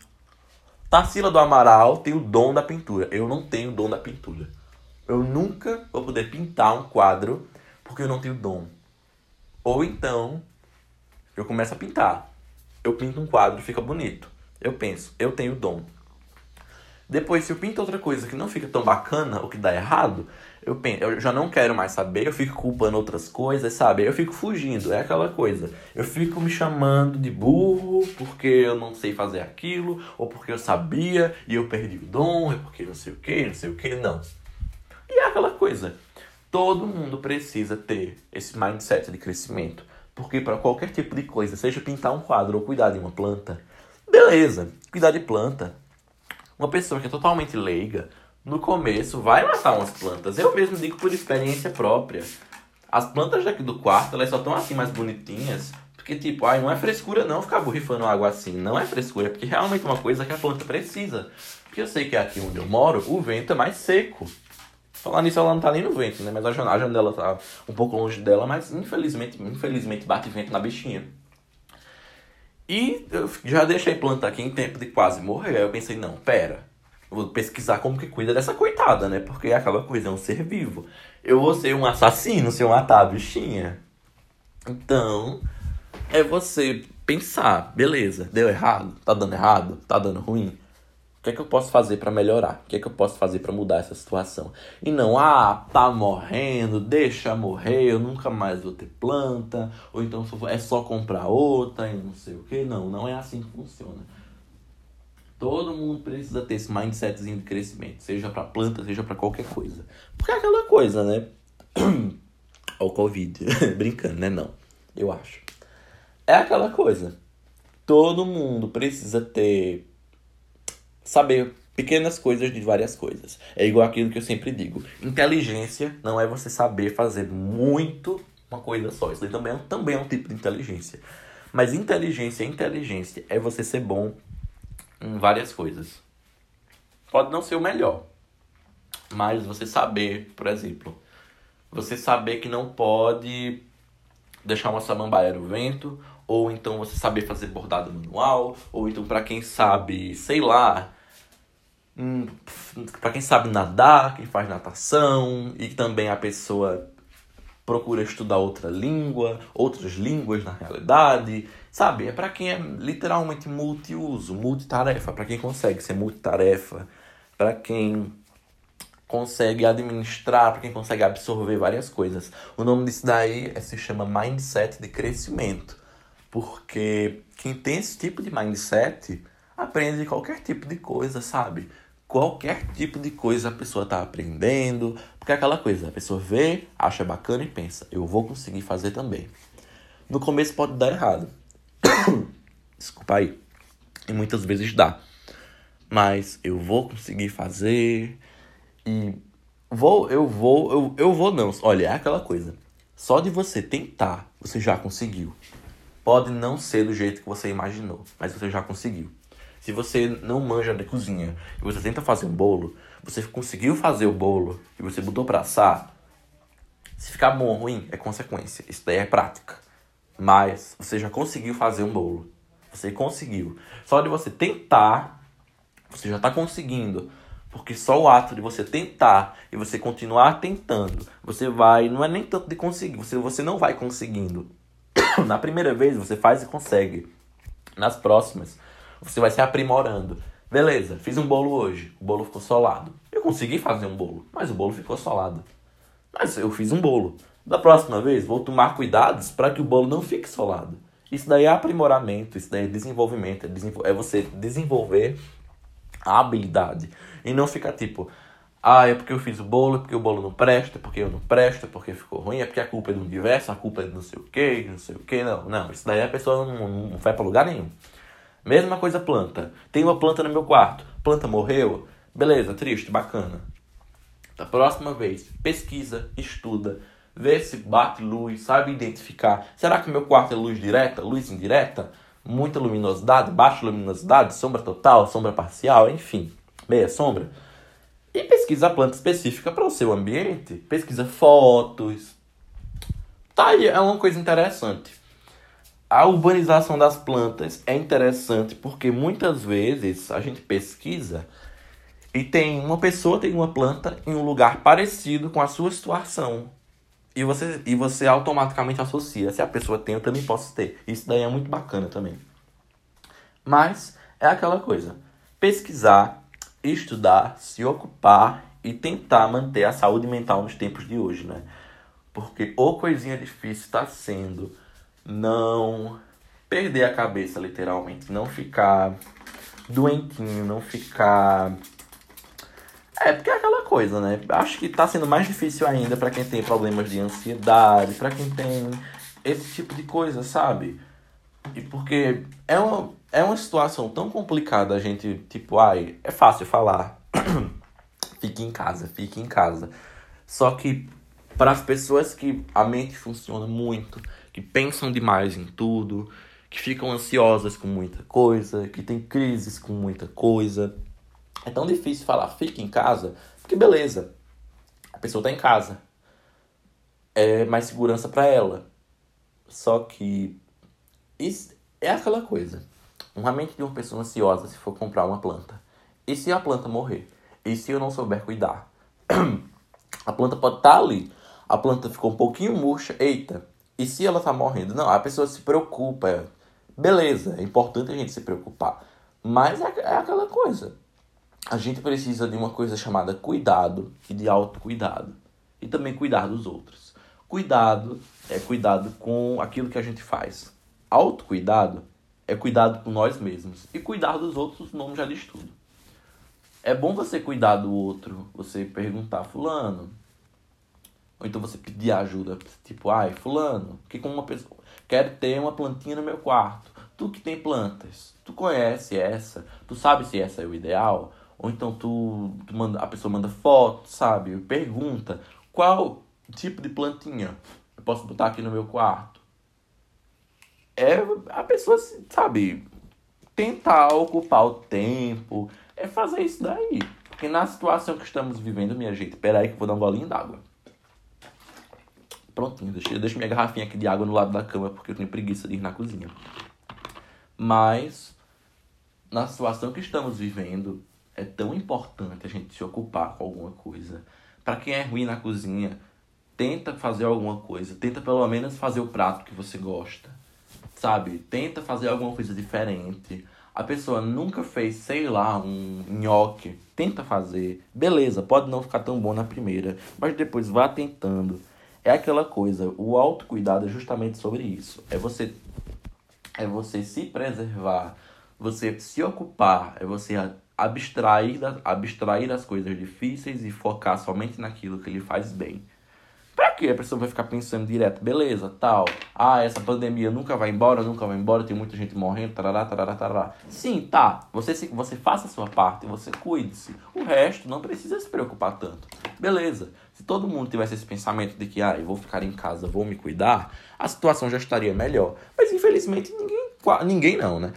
Tarsila do Amaral tem o dom da pintura. Eu não tenho o dom da pintura. Eu nunca vou poder pintar um quadro porque eu não tenho dom. Ou então, eu começo a pintar. Eu pinto um quadro e fica bonito. Eu penso, eu tenho dom. Depois, se eu pinto outra coisa que não fica tão bacana, ou que dá errado, eu, penso, eu já não quero mais saber, eu fico culpando outras coisas, sabe? Eu fico fugindo, é aquela coisa. Eu fico me chamando de burro porque eu não sei fazer aquilo, ou porque eu sabia e eu perdi o dom, é porque não sei o que, não sei o que, não. E é aquela coisa. Todo mundo precisa ter esse mindset de crescimento. Porque para qualquer tipo de coisa, seja pintar um quadro ou cuidar de uma planta, beleza, cuidar de planta. Uma pessoa que é totalmente leiga no começo vai matar umas plantas. Eu mesmo digo por experiência própria. As plantas daqui do quarto, elas só estão assim mais bonitinhas. Porque, tipo, ai, não é frescura não ficar borrifando água assim. Não é frescura, é porque realmente é uma coisa que a planta precisa. Porque eu sei que aqui onde eu moro, o vento é mais seco. Falar nisso, ela não tá nem no vento, né? Mas a janela tá um pouco longe dela, mas infelizmente, infelizmente bate vento na bichinha. E eu já deixei planta aqui em tempo de quase morrer. Aí eu pensei, não, pera vou pesquisar como que cuida dessa coitada, né? Porque aquela coisa é um ser vivo. Eu vou ser um assassino se eu matar a bichinha. Então, é você pensar, beleza, deu errado, tá dando errado, tá dando ruim. Que é que eu posso fazer para melhorar? O que é que eu posso fazer para mudar essa situação? E não, ah, tá morrendo, deixa morrer, eu nunca mais vou ter planta, ou então é só comprar outra e não sei o que. Não, não é assim que funciona. Todo mundo precisa ter esse mindsetzinho de crescimento, seja para planta, seja para qualquer coisa. Porque é aquela coisa, né? (clears throat) O Covid. (laughs) Brincando, né? Não. eu acho. É aquela coisa. Todo mundo precisa ter. Saber pequenas coisas de várias coisas. É igual aquilo que eu sempre digo. Inteligência não é você saber fazer muito uma coisa só. Isso também é, também é um tipo de inteligência. Mas inteligência, inteligência é você ser bom em várias coisas. Pode não ser o melhor, mas você saber, por exemplo, você saber que não pode deixar uma samambaia no vento, ou então você saber fazer bordado manual, ou então para quem sabe, sei lá, para quem sabe nadar, quem faz natação, e também a pessoa procura estudar outra língua, outras línguas na realidade, sabe? É para quem é literalmente multiuso, multitarefa, para quem consegue ser multitarefa, para quem consegue administrar, para quem consegue absorver várias coisas. O nome disso daí é, se chama mindset de crescimento, porque quem tem esse tipo de mindset aprende qualquer tipo de coisa, sabe? Qualquer tipo de coisa a pessoa está aprendendo, porque é aquela coisa, a pessoa vê, acha bacana e pensa, eu vou conseguir fazer também. No começo pode dar errado. (coughs) Desculpa aí. E muitas vezes dá. Mas eu vou conseguir fazer e vou, eu vou, eu, eu vou não. Olha, é aquela coisa. Só de você tentar, você já conseguiu. Pode não ser do jeito que você imaginou, mas você já conseguiu. Se você não manja da cozinha e você tenta fazer um bolo, você conseguiu fazer o bolo e você botou pra assar, se ficar bom ou ruim, é consequência. Isso daí é prática. Mas você já conseguiu fazer um bolo. Você conseguiu. Só de você tentar, você já está conseguindo. Porque só o ato de você tentar e você continuar tentando, você vai. Não é nem tanto de conseguir, você, você não vai conseguindo. (coughs) Na primeira vez você faz e consegue. Nas próximas, você vai se aprimorando. Beleza, fiz um bolo hoje. O bolo ficou solado. Eu consegui fazer um bolo, mas o bolo ficou solado. Mas eu fiz um bolo. Da próxima vez, vou tomar cuidados para que o bolo não fique solado. Isso daí é aprimoramento, isso daí é desenvolvimento, é, é você desenvolver a habilidade. E não ficar tipo, ah, é porque eu fiz o bolo, é porque o bolo não presta, é porque eu não presto, é porque ficou ruim, é porque a culpa é do universo, a culpa é de não sei o que, não sei o que, não. Não, isso daí a pessoa não, não vai para lugar nenhum. Mesma coisa planta. Tem uma planta no meu quarto. Planta morreu. Beleza, triste, bacana. Da próxima vez, pesquisa, estuda, vê se bate luz, sabe identificar. Será que meu quarto é luz direta, luz indireta? Muita luminosidade, baixa luminosidade, sombra total, sombra parcial, enfim, meia sombra. E pesquisa a planta específica para o seu ambiente. Pesquisa fotos. Tá aí, é uma coisa interessante a urbanização das plantas é interessante porque muitas vezes a gente pesquisa e tem uma pessoa tem uma planta em um lugar parecido com a sua situação. E você, e você automaticamente associa. Se a pessoa tem, eu também posso ter. Isso daí é muito bacana também. Mas é aquela coisa. Pesquisar, estudar, se ocupar e tentar manter a saúde mental nos tempos de hoje, né? Porque ou coisinha difícil está sendo não perder a cabeça, literalmente. Não ficar doentinho, não ficar. É, porque é aquela coisa, né? Acho que tá sendo mais difícil ainda para quem tem problemas de ansiedade, para quem tem esse tipo de coisa, sabe? E porque é uma, é uma situação tão complicada a gente, tipo, ai, é fácil falar. (clears throat) fique em casa, fique em casa. Só que para as pessoas que a mente funciona muito, que pensam demais em tudo, que ficam ansiosas com muita coisa, que tem crises com muita coisa. É tão difícil falar, fique em casa, porque beleza, a pessoa está em casa. É mais segurança para ela. Só que isso é aquela coisa. Uma mente de uma pessoa ansiosa se for comprar uma planta. E se a planta morrer? E se eu não souber cuidar? (clears throat) a planta pode estar tá ali. A planta ficou um pouquinho murcha. Eita, e se ela tá morrendo? Não, a pessoa se preocupa. Beleza, é importante a gente se preocupar. Mas é, é aquela coisa. A gente precisa de uma coisa chamada cuidado e de autocuidado. E também cuidar dos outros. Cuidado é cuidado com aquilo que a gente faz. Autocuidado é cuidado com nós mesmos. E cuidar dos outros, o nome já diz tudo. É bom você cuidar do outro, você perguntar, fulano, Ou então você pedir ajuda, tipo, ai, fulano, que com uma pessoa quero ter uma plantinha no meu quarto. Tu que tem plantas, tu conhece essa? Tu sabe se essa é o ideal? Ou então tu, tu manda, a pessoa manda foto, sabe? Pergunta qual tipo de plantinha eu posso botar aqui no meu quarto. É a pessoa, sabe, tentar ocupar o tempo, é fazer isso daí. Porque na situação que estamos vivendo, minha gente, peraí que eu vou dar um golinho d'água. Prontinho, deixei, deixo minha garrafinha aqui de água no lado da cama porque eu tenho preguiça de ir na cozinha. Mas, na situação que estamos vivendo, é tão importante a gente se ocupar com alguma coisa. Para quem é ruim na cozinha, tenta fazer alguma coisa. Tenta pelo menos fazer o prato que você gosta. Sabe? Tenta fazer alguma coisa diferente. A pessoa nunca fez, sei lá, um nhoque. Tenta fazer. Beleza, pode não ficar tão bom na primeira, mas depois vá tentando. É aquela coisa, o autocuidado é justamente sobre isso. É você é você se preservar, você se ocupar, é você abstrair, abstrair as coisas difíceis e focar somente naquilo que lhe faz bem. Pra que a pessoa vai ficar pensando direto, beleza, tal, ah, essa pandemia nunca vai embora, nunca vai embora, tem muita gente morrendo, tarará, tarará, tarará. Sim, tá, você, se, você faça a sua parte, você cuide-se. O resto não precisa se preocupar tanto. Beleza, se todo mundo tivesse esse pensamento de que, ah, eu vou ficar em casa, vou me cuidar, a situação já estaria melhor. Mas infelizmente ninguém, ninguém não, né?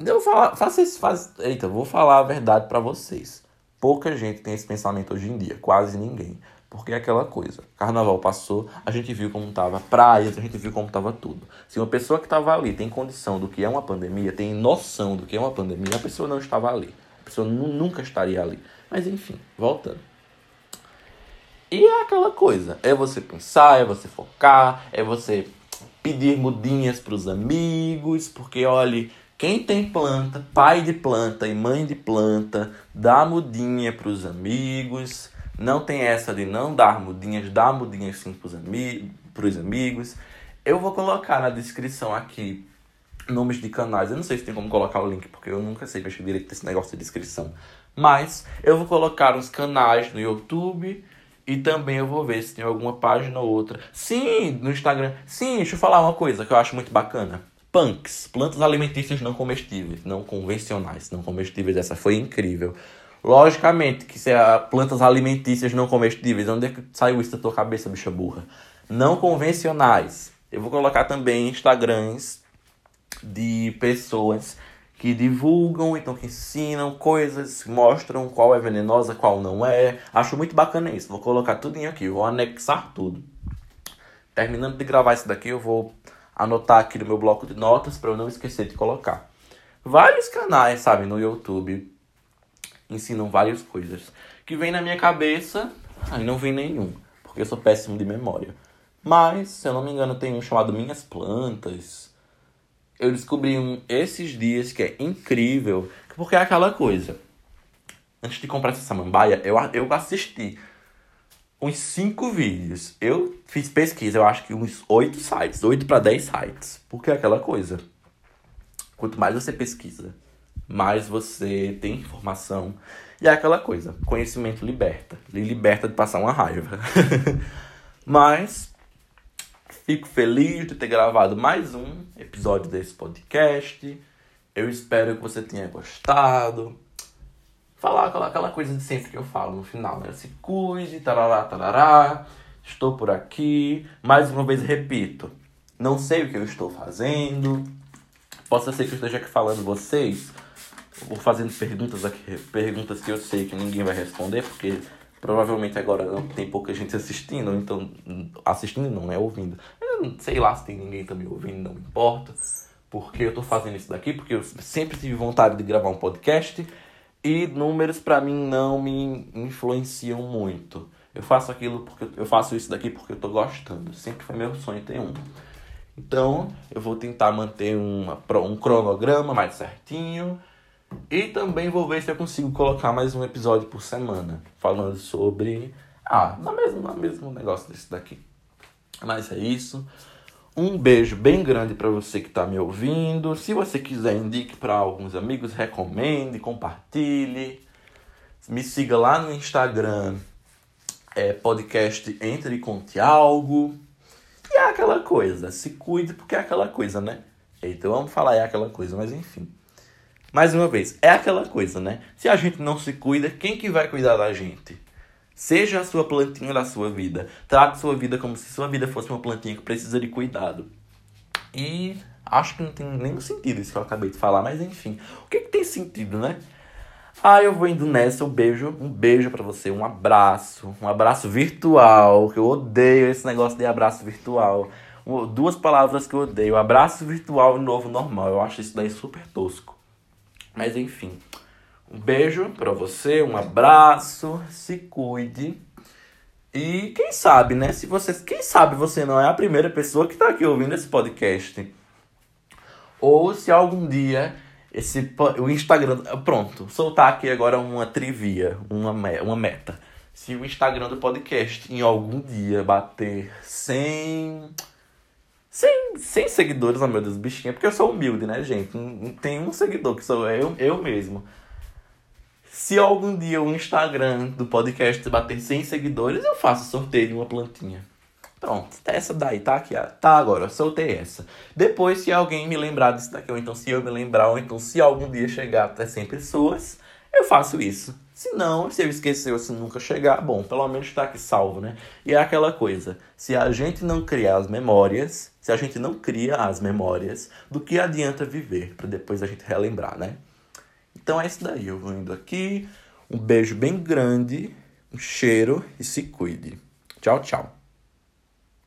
Eu vou falar, faça esse, faz, eita, vou falar a verdade para vocês. Pouca gente tem esse pensamento hoje em dia, quase ninguém. Porque é aquela coisa. Carnaval passou, a gente viu como tava praias, a gente viu como tava tudo. Se uma pessoa que estava ali tem condição do que é uma pandemia, tem noção do que é uma pandemia, a pessoa não estava ali. A pessoa nunca estaria ali. Mas enfim, voltando. E é aquela coisa, é você pensar, é você focar, é você pedir mudinhas para os amigos, porque olhe, quem tem planta, pai de planta e mãe de planta, dá mudinha para os amigos, não tem essa de não dar mudinhas, dá mudinhas sim pros, ami pros amigos. Eu vou colocar na descrição aqui nomes de canais. Eu não sei se tem como colocar o link, porque eu nunca sei mexer direito desse negócio de descrição. Mas eu vou colocar uns canais no YouTube e também eu vou ver se tem alguma página ou outra. Sim, no Instagram. Sim, deixa eu falar uma coisa que eu acho muito bacana. Punks, plantas alimentícias não comestíveis, não convencionais, não comestíveis. Essa foi incrível. Logicamente que se é plantas alimentícias não comestíveis, onde é que saiu isso da tua cabeça, bicha burra? Não convencionais. Eu vou colocar também Instagrams de pessoas que divulgam, então que ensinam coisas, mostram qual é venenosa, qual não é. Acho muito bacana isso. Vou colocar tudo aqui, vou anexar tudo. Terminando de gravar isso daqui, eu vou anotar aqui no meu bloco de notas para eu não esquecer de colocar. Vários canais, sabe, no YouTube ensinam várias coisas. Que vem na minha cabeça, aí não vem nenhum, porque eu sou péssimo de memória. Mas, se eu não me engano, tem um chamado Minhas Plantas. Eu descobri um esses dias que é incrível, porque é aquela coisa. Antes de comprar essa samambaia, eu, eu assisti uns cinco vídeos. Eu fiz pesquisa, eu acho que uns oito sites, oito para dez sites. Porque é aquela coisa. Quanto mais você pesquisa, mais você tem informação. E é aquela coisa, conhecimento liberta. Liberta de passar uma raiva. (laughs) Mas fico feliz de ter gravado mais um episódio desse podcast. Eu espero que você tenha gostado. Falar aquela, aquela coisa de sempre que eu falo no final, né? Se cuide, tarará, tarará. Estou por aqui. Mais uma vez repito. Não sei o que eu estou fazendo. Possa ser que eu esteja aqui falando vocês Vou fazendo perguntas aqui, perguntas que eu sei que ninguém vai responder, porque provavelmente agora tem pouca gente assistindo, então assistindo não, é ouvindo. Eu sei lá se tem ninguém também ouvindo, não importa. Porque eu tô fazendo isso daqui, porque eu sempre tive vontade de gravar um podcast e números para mim não me influenciam muito. Eu faço aquilo porque eu faço isso daqui porque eu tô gostando. Sempre foi meu sonho ter um. Então, eu vou tentar manter uma, um cronograma mais certinho e também vou ver se eu consigo colocar mais um episódio por semana, falando sobre. Ah, no mesmo, no mesmo negócio desse daqui. Mas é isso. Um beijo bem grande para você que está me ouvindo. Se você quiser, indique para alguns amigos, recomende, compartilhe. Me siga lá no Instagram, é, podcast Entre e Conte Algo. E é aquela coisa, se cuide porque é aquela coisa, né? Então vamos falar é aquela coisa, mas enfim. Mais uma vez, é aquela coisa, né? Se a gente não se cuida, quem que vai cuidar da gente? Seja a sua plantinha da sua vida. Trate sua vida como se sua vida fosse uma plantinha que precisa de cuidado. E acho que não tem nenhum sentido isso que eu acabei de falar, mas enfim. O que, que tem sentido, né? Ah, eu vou indo nessa, um beijo, um beijo para você, um abraço, um abraço virtual, que eu odeio esse negócio de abraço virtual. Duas palavras que eu odeio, abraço virtual e novo normal. Eu acho isso daí super tosco. Mas enfim, um beijo para você, um abraço, se cuide. E quem sabe, né? Se você, quem sabe você não é a primeira pessoa que está aqui ouvindo esse podcast. Ou se algum dia esse o Instagram, pronto, soltar aqui agora uma trivia, uma uma meta. Se o Instagram do podcast em algum dia bater 100 sem, sem seguidores, oh meu Deus, bichinha, porque eu sou humilde, né, gente? Não, tem um seguidor, que sou eu, eu mesmo. Se algum dia o Instagram do podcast bater 100 seguidores, eu faço sorteio de uma plantinha. Pronto, essa daí tá aqui, tá agora, soltei essa. Depois, se alguém me lembrar disso daqui, ou então se eu me lembrar, ou então se algum dia chegar até 100 pessoas, eu faço isso. Se não, se eu esquecer se nunca chegar, bom, pelo menos está aqui salvo, né? E é aquela coisa, se a gente não criar as memórias, se a gente não cria as memórias, do que adianta viver para depois a gente relembrar, né? Então é isso daí, eu vou indo aqui, um beijo bem grande, um cheiro e se cuide. Tchau, tchau.